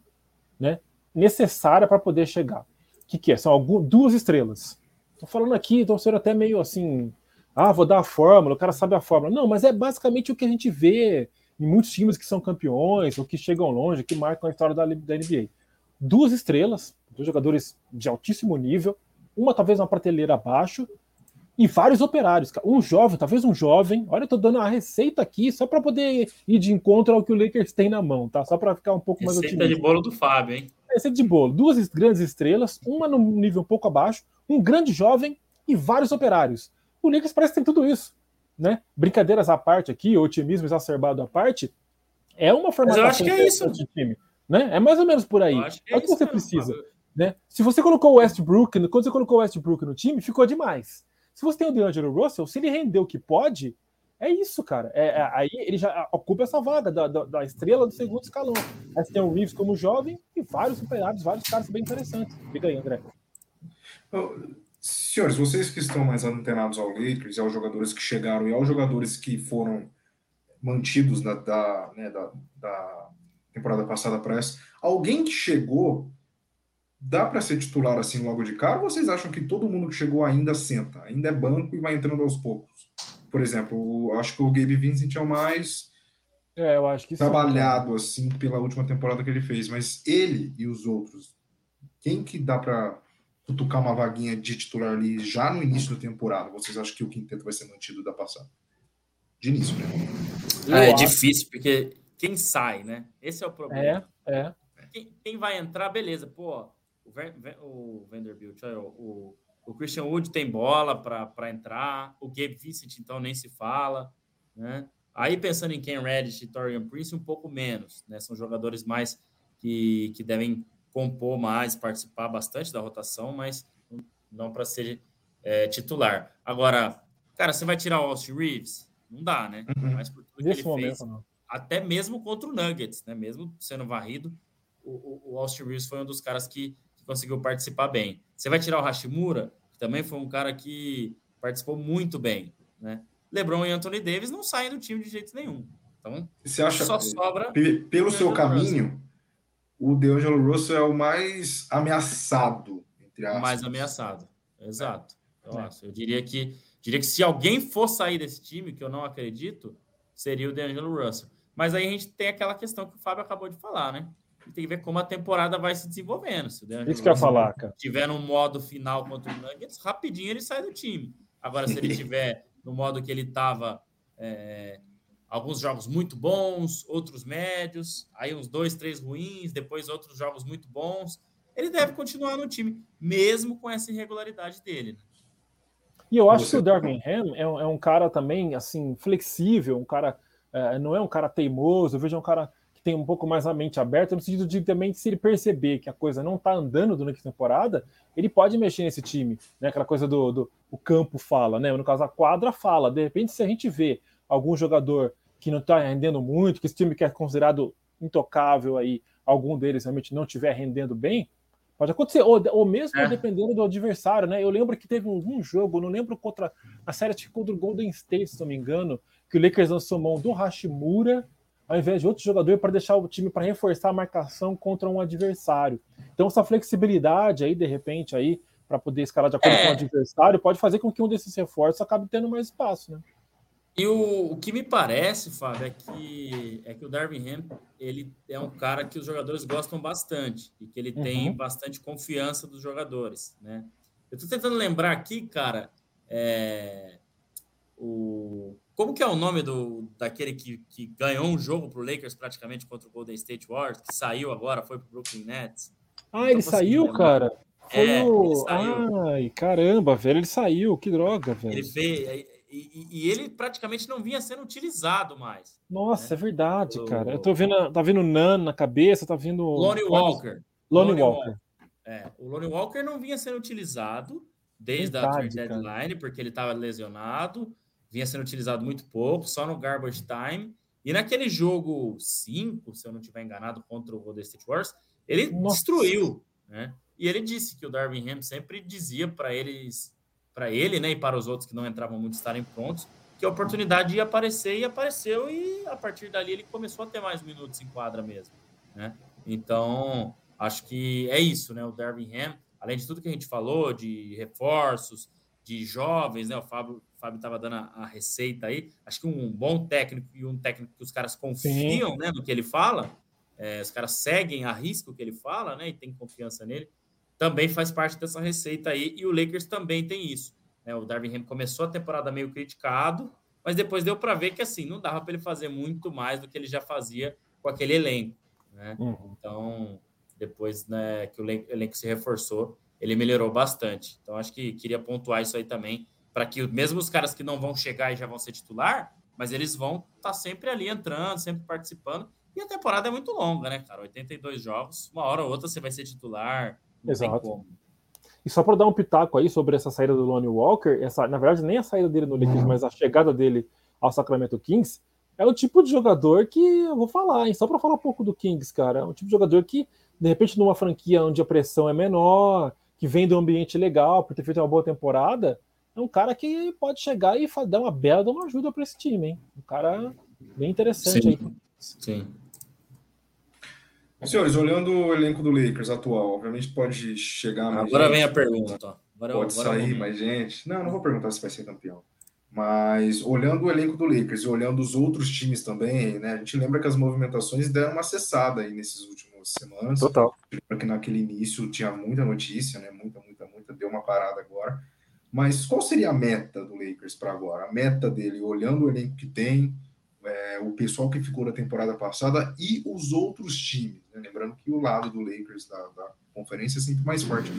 né, necessária para poder chegar. O que, que é? São algumas, duas estrelas. Estou falando aqui, estou sendo até meio assim, ah, vou dar a fórmula, o cara sabe a fórmula. Não, mas é basicamente o que a gente vê em muitos times que são campeões ou que chegam longe, que marcam a história da, da NBA. Duas estrelas, dois jogadores de altíssimo nível, uma talvez uma prateleira abaixo, e vários operários. Um jovem, talvez um jovem. Olha, eu tô dando a receita aqui só para poder ir de encontro ao que o Lakers tem na mão, tá? Só para ficar um pouco receita mais otimista. de bolo do Fábio, hein? Receita de bolo. Duas grandes estrelas, uma no nível um pouco abaixo, um grande jovem e vários operários. O Lakers parece que tem tudo isso, né? Brincadeiras à parte aqui, otimismo exacerbado à parte, é uma formação Mas eu acho que é isso. de time, né? É mais ou menos por aí. É, é, o que você mesmo, precisa, né? Se você colocou o Westbrook, quando você colocou o Westbrook no time, ficou demais. Se você tem o DeAngelo Russell, se ele render o que pode, é isso, cara. É, é, aí ele já ocupa essa vaga da, da, da, estrela do segundo escalão. Aí você tem o Reeves como jovem e vários superados, vários caras bem interessantes. Fica aí, André. Se Senhores, vocês que estão mais antenados ao Lakers e aos jogadores que chegaram e aos jogadores que foram mantidos da, da, né, da, da temporada passada para essa, alguém que chegou dá para ser titular assim logo de cara? Ou vocês acham que todo mundo que chegou ainda senta, ainda é banco e vai entrando aos poucos? Por exemplo, acho que o Gabe Vincent é o mais é, eu acho que trabalhado sim, assim pela última temporada que ele fez, mas ele e os outros, quem que dá para cutucar uma vaguinha de titular ali já no início da temporada? Vocês acham que o quinteto vai ser mantido da passada? De início, né? Ah, é difícil, porque quem sai, né? Esse é o problema. É, é. Quem, quem vai entrar, beleza. Pô, o, Ver, o Vanderbilt, o, o Christian Wood tem bola para entrar, o Gabe Vincent, então, nem se fala, né? Aí, pensando em Ken Reddish e Torian Prince, um pouco menos, né? São jogadores mais que, que devem compor mais, participar bastante da rotação, mas não para ser é, titular. Agora, cara, você vai tirar o Austin Reeves? Não dá, né? Uhum. Mas por tudo que ele momento, fez, não. até mesmo contra o Nuggets, né? Mesmo sendo varrido, o, o, o Austin Reeves foi um dos caras que, que conseguiu participar bem. Você vai tirar o Hashimura, que também foi um cara que participou muito bem, né? LeBron e Anthony Davis não saem do time de jeito nenhum. Então, Você acha só sobra. Pelo seu caminho, o DeAngelo Russell é o mais ameaçado, entre aspas. Mais ameaçado, exato. Então, é. eu diria que, diria que se alguém for sair desse time, que eu não acredito, seria o DeAngelo Russell. Mas aí a gente tem aquela questão que o Fábio acabou de falar, né? tem que ver como a temporada vai se desenvolvendo. Se o Isso que eu ia falar, cara. tiver no modo final contra o Nuggets, rapidinho ele sai do time. Agora, se ele tiver no modo que ele estava, é, alguns jogos muito bons, outros médios, aí uns dois, três ruins, depois outros jogos muito bons. Ele deve continuar no time, mesmo com essa irregularidade dele. Né? E eu acho Você... que o Darvin Ham é, um, é, um cara também assim flexível, um cara é, não é um cara teimoso. Eu vejo um cara que tem um pouco mais a mente aberta, no sentido de também se ele perceber que a coisa não está andando durante a temporada, ele pode mexer nesse time, né? Aquela coisa do, do o campo fala, né? No caso, a quadra fala. De repente, se a gente vê algum jogador que não está rendendo muito, que esse time que é considerado intocável aí, algum deles realmente não estiver rendendo bem, pode acontecer, ou, ou mesmo é. dependendo do adversário, né? Eu lembro que teve um, jogo, não lembro contra a série contra o Golden State, se não me engano, que o Lakers lançou mão do Hashimura ao invés de outro jogador para deixar o time para reforçar a marcação contra um adversário. Então essa flexibilidade aí de repente aí para poder escalar de acordo é. com o adversário pode fazer com que um desses reforços acabe tendo mais espaço, né? E o, o que me parece, Fábio, é que é que o Darwin Ham ele é um cara que os jogadores gostam bastante e que ele uhum. tem bastante confiança dos jogadores, né? Eu estou tentando lembrar aqui, cara, é, o como que é o nome do daquele que, que ganhou um jogo para o Lakers praticamente contra o Golden State Warriors, que saiu agora, foi para o Brooklyn Nets? Ah, ele saiu, lembrar. cara? Foi é, o... Ai, caramba, velho, ele saiu, que droga, velho. Ele fez, e, e, ele praticamente não vinha sendo utilizado mais. Nossa, né? é verdade, cara. Eu tô vendo, tá vendo Nan na cabeça, tá vendo. Lonnie Walker. Lonnie, Walker. Walker. É, o Lonnie Walker não vinha sendo utilizado desde verdade, a trade deadline, porque ele estava lesionado vinha sendo utilizado muito pouco, só no garbage time. E naquele jogo 5, se eu não estiver enganado, contra o Golden State Warriors, ele Nossa. destruiu, né? E ele disse que o Darwin Ham sempre dizia para eles, para ele, né, e para os outros que não entravam muito estarem prontos, que a oportunidade ia aparecer e apareceu e a partir dali ele começou a ter mais minutos em quadra mesmo, né? Então, acho que é isso, né? O Darwin Ham, além de tudo que a gente falou de reforços, de jovens, né? O Fábio Fábio estava dando a, a, receita aí. Acho que um bom técnico e um técnico que os caras confiam né, no que ele fala, é, os caras seguem a risco que ele fala, né? E tem confiança nele, também faz parte dessa receita aí. E o Lakers também tem isso. Né? O Darvin Ham começou a temporada meio criticado, mas depois deu para ver que assim não dava para ele fazer muito mais do que ele já fazia com aquele elenco. Né? Uhum. Então, depois né, que o elenco se reforçou, ele melhorou bastante. Então, acho que queria pontuar isso aí também para que mesmo os caras que não vão chegar e já vão ser titular, mas eles vão estar tá sempre ali entrando, sempre participando. E a temporada é muito longa, né, cara? 82 jogos, uma hora ou outra você vai ser titular. Exato. E só para dar um pitaco aí sobre essa saída do Lonnie Walker, essa, na verdade, nem a saída dele no Lakers, uhum. mas a chegada dele ao Sacramento Kings, é o tipo de jogador que eu vou falar, hein? Só para falar um pouco do Kings, cara. É um tipo de jogador que, de repente, numa franquia onde a pressão é menor, que vem de um ambiente legal, por ter feito uma boa temporada, é um cara que pode chegar e dar uma bela uma ajuda para esse time, hein? Um cara bem interessante Sim. aí. Sim. Senhores, olhando o elenco do Lakers atual, obviamente pode chegar mais Agora gente, vem a pergunta. Agora, pode agora sair vamos- mais gente. Não, não vou perguntar se vai ser campeão. Mas olhando o elenco do Lakers e olhando os outros times também, né? A gente lembra que as movimentações deram uma cessada aí nesses últimos semanas. Total. Porque naquele início tinha muita notícia, né? Muita, muita, muita. Deu uma parada agora. Mas qual seria a meta do Lakers para agora? A meta dele, olhando o elenco que tem, é, o pessoal que ficou na temporada passada e os outros times. né? Lembrando que o lado do Lakers da, da conferência é sempre mais forte.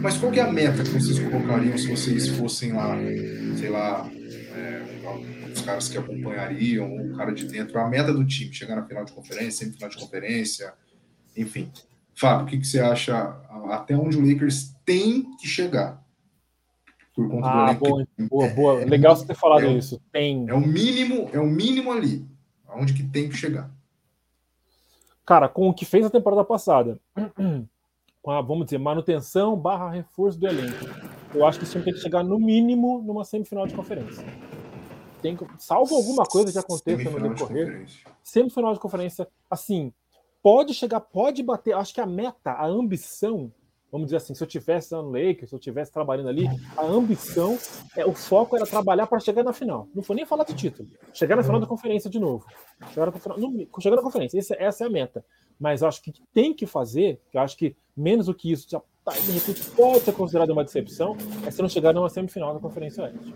Mas qual é a meta que vocês colocariam se vocês fossem lá, sei lá, é, os caras que acompanhariam, o cara de dentro, a meta do time, chegar na final de conferência, semifinal de conferência, enfim. Fábio, o que, que você acha até onde o Lakers tem que chegar? Por conta do Ah, que boa, boa, boa. Legal você ter falado é- isso. Tem. é o mínimo, é o mínimo ali, aonde que tem que chegar. Cara, com o que fez a temporada passada, com a, vamos dizer, manutenção barra reforço do elenco, eu acho que time tem que chegar no mínimo numa semifinal de conferência. Tem, salvo alguma coisa que aconteça no de decorrer, conferência. semifinal de conferência, assim, pode chegar, pode bater. Acho que a meta, a ambição, vamos dizer assim, se eu tivesse no Lakers, se eu tivesse trabalhando ali, a ambição, é, o foco era trabalhar para chegar na final. Não foi nem falar de título. Chegar na final da conferência de novo. Chegar na, final- chegar na conferência. Essa, essa é a meta. Mas eu acho que tem que fazer, que eu acho que menos do que isso já tá, de repente pode ser considerado uma decepção, é se não chegar numa semifinal da Conferência Oeste.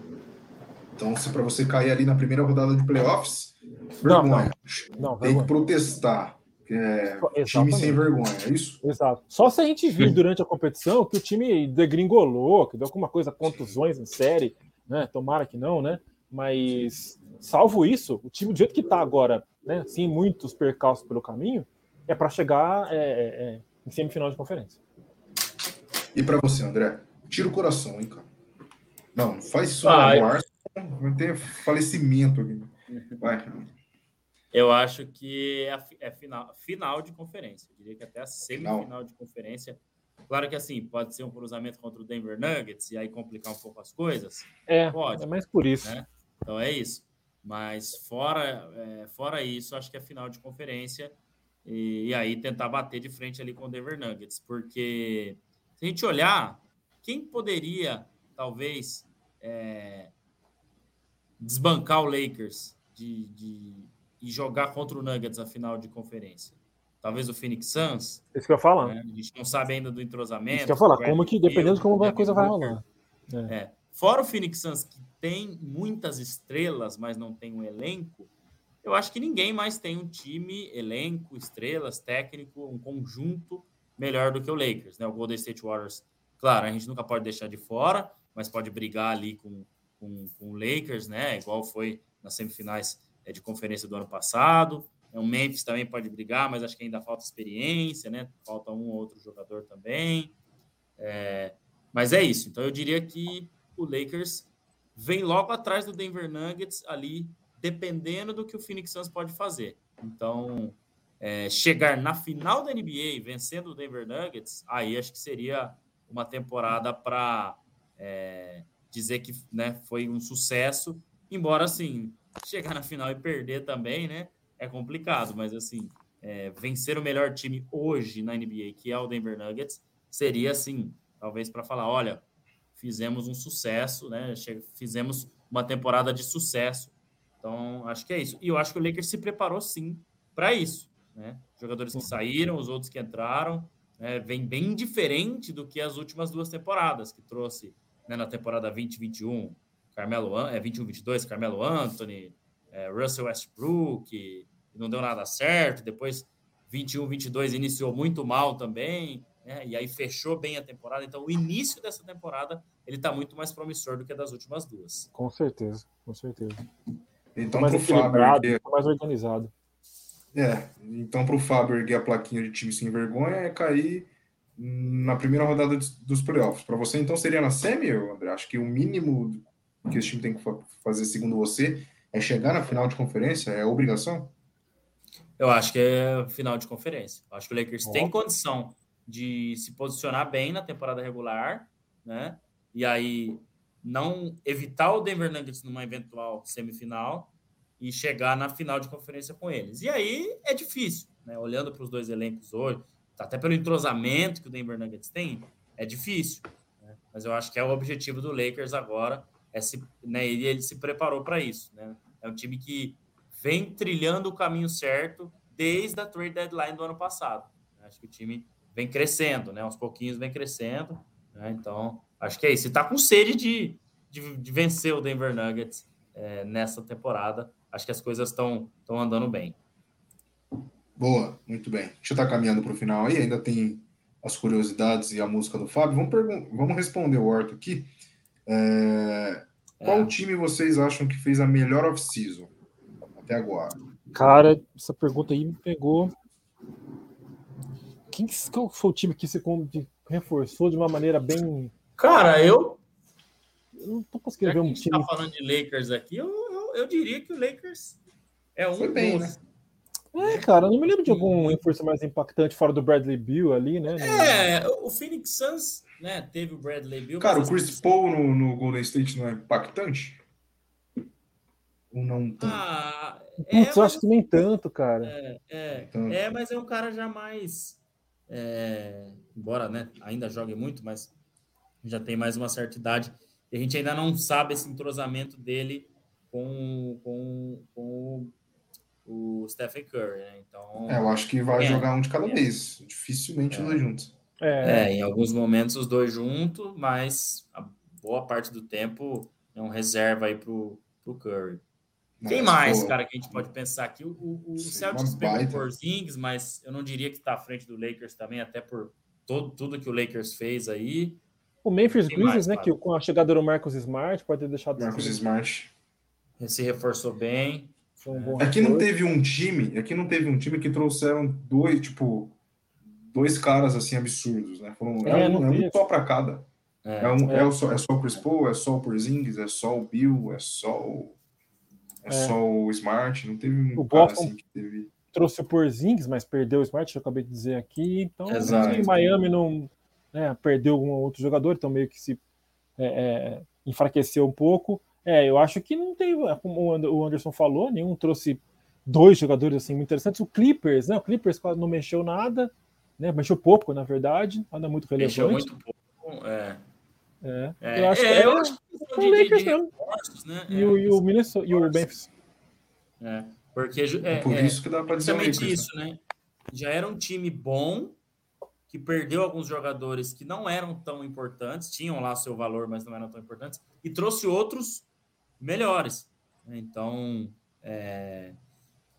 Então, se para você cair ali na primeira rodada de playoffs, Não, vergonha. Não, Tem que vergonha. protestar. Que É, time Exatamente. sem vergonha, é isso? Exato. Só se a gente vir durante a competição que o time degringolou, que deu alguma coisa, contusões em série, né? Tomara que não, né? Mas, salvo isso, o time do jeito que tá agora, né? Sem muitos percalços pelo caminho, é para chegar é, é, é, em semifinal de conferência. E para você, André? Tira o coração, hein, cara? Não, faz isso Ah, não, eu- vai ter falecimento aqui. Vai. Eu acho que é, é final, final de conferência. Eu diria que até a semifinal de conferência. Claro que assim, pode ser um cruzamento contra o Denver Nuggets e aí complicar um pouco as coisas. É, Pode. é mais por isso. Né? Então é isso. Mas fora, é, fora isso, acho que é final de conferência. E, e aí tentar bater de frente ali com o Denver Nuggets. Porque se a gente olhar, quem poderia, talvez, é, desbancar o Lakers de, de, e jogar contra o Nuggets a final de conferência? Talvez o Phoenix Suns. Isso que eu falar. né? A gente não sabe ainda do entrosamento. Isso que eu. Bradley Como que, dependendo de como a coisa vai rolar. É. Fora o Phoenix Suns, que tem muitas estrelas, mas não tem um elenco, eu acho que ninguém mais tem um time, elenco, estrelas, técnico, um conjunto melhor do que o Lakers, né? O Golden State Warriors, claro, a gente nunca pode deixar de fora, mas pode brigar ali com, com, com o Lakers, né? Igual foi nas semifinais é, de conferência do ano passado. É, O Memphis também pode brigar, mas acho que ainda falta experiência, né? Falta um ou outro jogador também. É, mas é isso. Então eu diria que o Lakers vem logo atrás do Denver Nuggets ali, dependendo do que o Phoenix Suns pode fazer. Então, é, chegar na final da NBA vencendo o Denver Nuggets, aí acho que seria uma temporada para dizer que né, foi um sucesso. Embora, assim, chegar na final e perder também, né? É complicado, mas assim, é, vencer o melhor time hoje na NBA, que é o Denver Nuggets, seria assim, talvez para falar, olha, fizemos um sucesso, né? Fizemos uma temporada de sucesso. Então, acho que é isso. E eu acho que o Lakers se preparou sim para isso, né? Jogadores que saíram, os outros que entraram, né? vem bem diferente do que as últimas duas temporadas, que trouxe né, na temporada 2021, Carmelo, é 21, 22, Carmelo Anthony, é, Russell Westbrook, não deu nada certo. Depois, 21, 22 iniciou muito mal também, né? E aí fechou bem a temporada. Então, o início dessa temporada ele está muito mais promissor do que a das últimas duas. Com certeza, com certeza. Então, mais para o Fábio equilibrado, erguer, mais organizado. é, então pro Fábio erguer a plaquinha de time sem vergonha é cair na primeira rodada dos playoffs. Para você, então, seria na semi, André? Acho que o mínimo que esse time tem que fa- fazer, segundo você, é chegar na final de conferência? É obrigação? Eu acho que é final de conferência. Eu acho que o Lakers Ó. tem condição de se posicionar bem na temporada regular, né? E aí não evitar o Denver Nuggets numa eventual semifinal e chegar na final de conferência com eles. E aí é difícil, né? Olhando para os dois elencos hoje, até pelo entrosamento que o Denver Nuggets tem, é difícil. Né? Mas eu acho que é o objetivo do Lakers agora, é né? Ele, ele se preparou para isso, né? É um time que vem trilhando o caminho certo desde a trade deadline do ano passado. Acho que o time vem crescendo, né? Aos pouquinhos vem crescendo. Né? Então, acho que é isso. E tá com sede de, de, de vencer o Denver Nuggets é, nessa temporada. Acho que as coisas estão andando bem. Boa, muito bem. Deixa eu estar tá caminhando para o final aí, ainda tem as curiosidades e a música do Fábio. Vamos, vamos responder o Horto aqui. É... Qual é. time vocês acham que fez a melhor off-season até agora? Cara, essa pergunta aí me pegou. Quem, qual foi o time que você reforçou de uma maneira bem. Cara, eu. Eu não tô conseguindo ver um time. A gente tá falando de Lakers aqui, eu, eu, eu diria que o Lakers é um. Foi bem, né? É, cara, eu não me lembro de algum reforço mais impactante fora do Bradley Bill ali, né? É, o Phoenix Suns, né, teve o Bradley Bill. Cara, o Chris Paul no, no, Golden State não é impactante? Ou não tanto? Ah, é, Putz, eu acho que nem tanto, cara. É, é, tanto. é, mas é um cara já mais. É, embora né, ainda jogue muito, mas já tem mais uma certa idade. E a gente ainda não sabe esse entrosamento dele com, com, com o Stephen Curry, né? Então. É, eu acho que vai é, jogar um de cada é. vez. Dificilmente os dois juntos. É. em alguns momentos os dois juntos, mas a boa parte do tempo é um reserva aí pro, pro Curry. Mas, Quem mais, pô, cara, que a gente pode pensar aqui? O, o, o Celtics pegou por Zings, mas eu não diria que está à frente do Lakers também, até por todo, tudo que o Lakers fez aí. O Memphis Grizzlies, né, que com a chegada do Marcos Smart pode ter deixado... Marcos Smart. Se reforçou bem. Um aqui não teve um time, aqui não teve um time que trouxeram dois, tipo, dois caras assim absurdos, né? Foram, é, é, um, é um só para cada. É, é, um, é. é, só, é só o Chris Paul, é só o Porzingis, é só o Bill, é só o, é, só o Smart, não teve um o cara Boston assim que teve. Trouxe o Porzingis, mas perdeu o Smart, eu acabei de dizer aqui. Então, em Miami não né, perdeu algum outro jogador, então meio que se é, enfraqueceu um pouco. É, eu acho que não tem, como o Anderson falou, nenhum trouxe dois jogadores assim muito interessantes. O Clippers, né? O Clippers quase não mexeu nada, né? Mexeu pouco, na verdade, nada muito relevante. Mexeu muito pouco, é. É, é eu acho é, que é, eu acho que o Lakers de, mesmo. Né? E, o, e o Minnesota e o Memphis. É, porque é, por isso que dá para dizer Lakers, isso, né? Já era um time bom que perdeu alguns jogadores que não eram tão importantes, tinham lá seu valor, mas não eram tão importantes, e trouxe outros melhores. Então, é,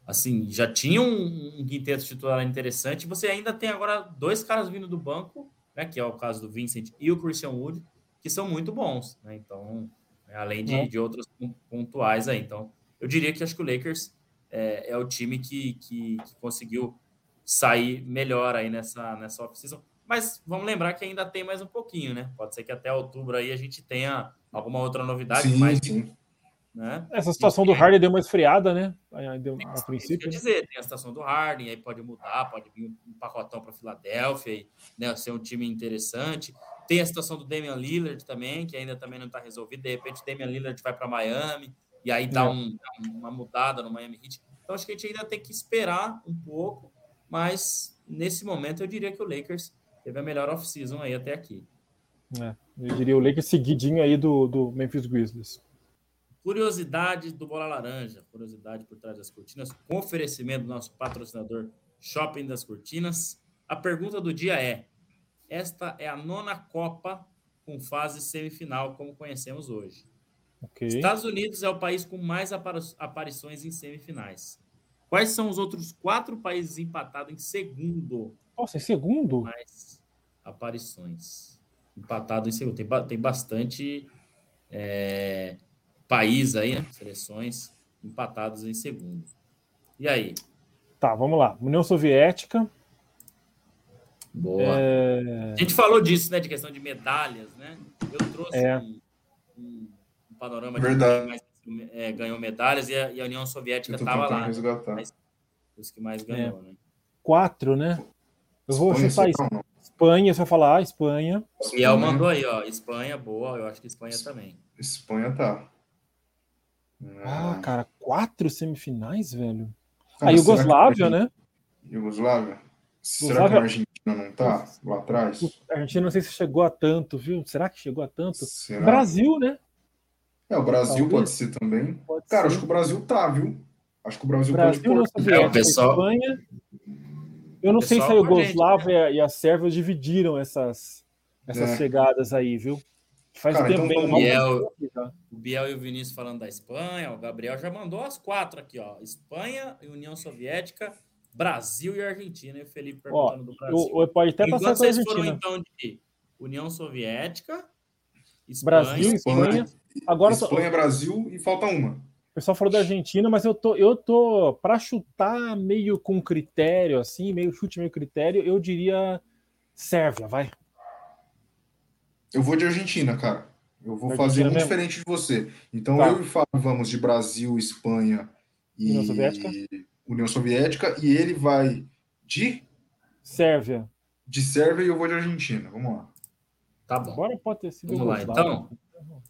assim, já tinha um, um quinteto titular interessante. Você ainda tem agora dois caras vindo do banco, né, que é o caso do Vincent e o Christian Wood, que são muito bons. Né? Então, é, além de, é. de outros pontuais aí. Então, eu diria que acho que o Lakers é, é o time que, que, que, conseguiu sair melhor aí nessa, nessa off-season. Mas vamos lembrar que ainda tem mais um pouquinho, né? Pode ser que até outubro aí a gente tenha alguma outra novidade, sim, mas sim. Né? Essa situação do Harden deu uma esfriada, né? Deu, a princípio. Quer dizer, tem a situação do Harden, aí pode mudar, pode vir um pacotão para Filadélfia, né? Ser um time interessante. Tem a situação do Damian Lillard também, que ainda também não está resolvido. De repente, o Damian Lillard vai para Miami e aí dá, é. um, uma mudada no Miami Heat. Então, acho que a gente ainda tem que esperar um pouco, mas nesse momento eu diria que o Lakers teve a melhor off-season aí até aqui. É, eu diria o Lakers seguidinho aí do, do Memphis Grizzlies. Curiosidade do Bola Laranja, curiosidade por trás das cortinas, com oferecimento do nosso patrocinador Shopping das Cortinas. A pergunta do dia é: esta é a nona Copa com fase semifinal, como conhecemos hoje. Okay. Estados Unidos é o país com mais aparições em semifinais. Quais são os outros quatro países empatados em segundo? Nossa, em segundo? Mais aparições. Empatado em segundo. Tem, tem bastante é, país aí, né? Seleções empatados em segundo. E aí? Tá, vamos lá. União Soviética. Boa. É... A gente falou disso, né? De questão de medalhas, né? Eu trouxe é. um, um, panorama de quem mais é, ganhou medalhas e a, e a União Soviética estava lá. Mas, os que mais ganhou, é. né? Quatro, né? Eu vou chutar isso. Espanha, você vai falar, ah, Espanha. O Biel mandou aí, ó. Espanha, boa. Eu acho que Espanha também. Espanha tá. Ah, É. cara, quatro semifinais, velho. Cara, a Iugoslávia, será que- né? Iugoslávia? Será que Iugoslávia- a Argentina não tá lá atrás? A Argentina não sei se chegou a tanto, viu? Será que chegou a tanto? Será? Brasil, né? É, o Brasil Talvez. pode ser também. Pode Cara, ser. acho que o Brasil tá, viu? Acho que o Brasil, Brasil, pode pôr. Soviética, É, o pessoal- Espanha. Eu não sei se a a gente, Iugoslávia e a Sérvia dividiram essas, essas É. chegadas aí, viu? Faz Cara, tempo então bem. vamos- Biel-. O Biel e o Vinícius falando da Espanha. O Gabriel já mandou as quatro aqui, ó. Espanha, União Soviética, Brasil e Argentina. E o Felipe Ó, perguntando do Brasil. o, o- pode até passar Enquanto vocês foram, Argentina. então, de União Soviética, Espanha, Brasil, Espanha. Agora, Espanha, Brasil e falta uma. o pessoal falou da Argentina, mas eu tô, eu tô para chutar meio com critério, assim, meio chute, meio critério, eu diria Sérvia, vai. Eu vou de Argentina, cara. Eu vou Argentina fazer um mesmo? diferente de você. Então Tá. eu e o Fábio vamos de Brasil, Espanha e União Soviética. União Soviética, e ele vai de, Sérvia. de Sérvia e eu vou de Argentina. Vamos lá. Tá bom. Agora pode ter sido Vamos lá, então.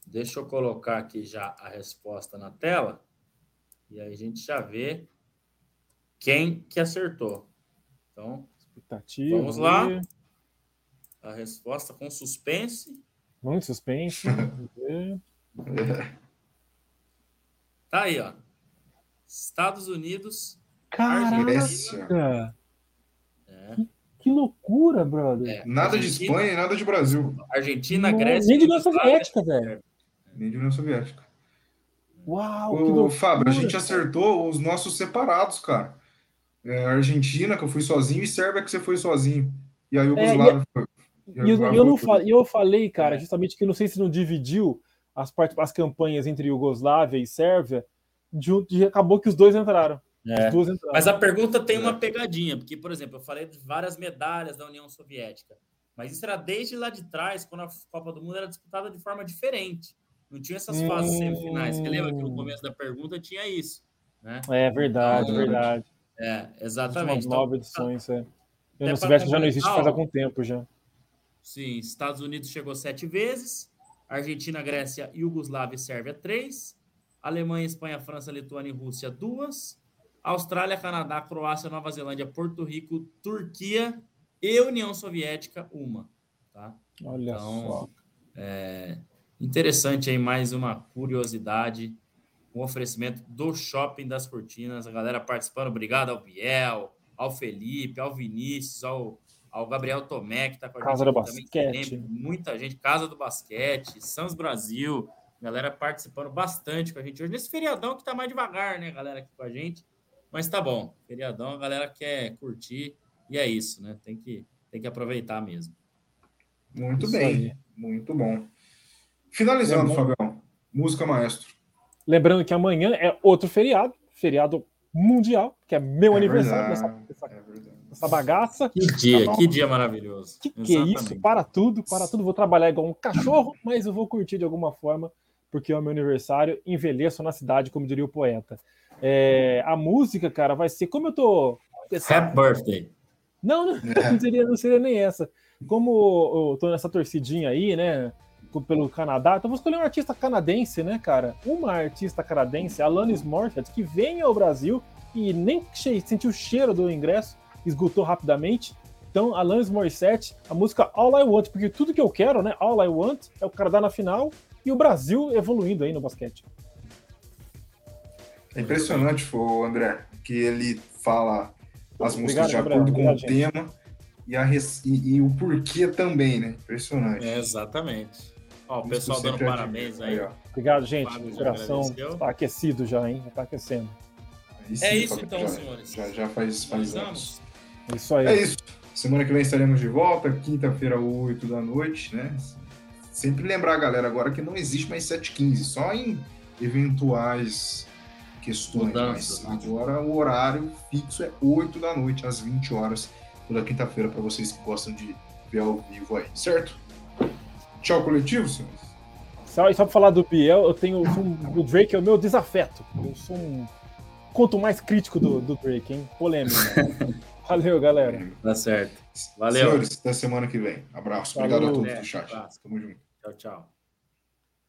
Deixa eu colocar aqui já a resposta na tela. E aí a gente já vê quem que acertou. Então, Expectativa. Vamos lá. ver. A resposta com suspense. Muito suspense. Tá aí, ó. Estados Unidos. Caraca! Grécia. É, Que loucura, brother. é, Nada de Espanha e nada de Brasil. Argentina, Não, Grécia. Nem de União. Soviética, velho. Nem de União Soviética. Uau, que Ô, loucura. Fábio, a gente acertou os nossos separados, cara. É, Argentina, que eu fui sozinho, e Sérvia, que você foi sozinho. E a Iugoslávia foi. E eu, Iugoslávia eu não foi- fa- e eu falei, cara, É. justamente que eu não sei se não dividiu as, part- as campanhas entre Iugoslávia e Sérvia, de, de- acabou que os dois entraram. É. Os duas entraram. Mas a pergunta tem É. uma pegadinha, porque, por exemplo, eu falei de várias medalhas da União Soviética, mas isso era desde lá de trás, quando a Copa do Mundo era disputada de forma diferente. Não tinha essas fases Hum. semifinais. Você lembra que no começo da pergunta tinha isso, né? É verdade, Então, verdade. É, exatamente. Então, nove edições, é. até União pra Soviética já não existe faz algum tempo já. Sim, Estados Unidos chegou sete vezes, Argentina, Grécia, Iugoslávia e Sérvia, três, Alemanha, Espanha, França, Lituânia e Rússia, duas, Austrália, Canadá, Croácia, Nova Zelândia, Porto Rico, Turquia e União Soviética, uma. Tá? Olha Então, só. É interessante aí mais uma curiosidade, um oferecimento do Shopping das Cortinas, a galera participando, obrigado ao Biel, ao Felipe, ao Vinícius, ao, ao Gabriel Tomé, que está com a Casa gente do aqui também Basquete. sempre, muita gente, Casa do Basquete, Sans Brasil, galera participando bastante com a gente hoje, nesse feriadão que tá mais devagar, né, galera, aqui com a gente, mas tá bom, feriadão, a galera quer curtir, e é isso, né, tem que, tem que aproveitar mesmo. Muito Isso bem, aí. muito bom. Finalizando, É, Fabião. Música maestro. Lembrando que amanhã é outro feriado, feriado mundial, que é meu É aniversário verdade, dessa, dessa, é verdade. Dessa bagaça. Que dia, bom. que dia maravilhoso. Que que é isso? Para tudo, para tudo. Vou trabalhar igual um cachorro, mas eu vou curtir de alguma forma, porque é o meu aniversário. Envelheço na cidade, como diria o poeta. É, a música, cara, vai ser como eu tô. Happy birthday. Não, não, não, seria, não seria nem essa. Como eu tô nessa torcidinha aí, né? Pelo Canadá, então vou escolher um artista canadense, né, cara? Uma artista canadense, Alanis Morissette, que vem ao Brasil e nem sentiu o cheiro do ingresso, esgotou rapidamente. Então, Alanis Morissette, a música All I Want, porque tudo que eu quero, né? All I Want é o Canadá na final e o Brasil evoluindo aí no basquete. É impressionante, o André, que ele fala as músicas Obrigado, de acordo com o Obrigado, gente. tema e, a res- e- e o porquê também, né? Impressionante. É, exatamente. Ó, o pessoal dando sempre parabéns aí. ó. Obrigado, gente. O coração está aquecido já, hein? Já tá aquecendo. Aí sim, É isso então, já, senhores. Já, já faz, faz anos. Isso aí. É isso. Semana que vem estaremos de volta, quinta-feira, 8 da noite, né? Sempre lembrar, galera, agora que não existe mais 7h15, só em eventuais questões. Mas né? agora o horário fixo é 8 da noite, às 20 horas, toda quinta-feira, para vocês que gostam de ver ao vivo aí, certo? Tchau, coletivo, senhores. Só, e só pra falar do Biel, eu tenho um- o Drake é o meu desafeto. Eu sou um conto mais crítico do, do Drake, hein? Polêmico. Valeu, galera. Tá certo. Valeu. Senhores, até semana que vem. Abraço. Obrigado Falou. a todos do chat. Tamo junto. Tchau, tchau.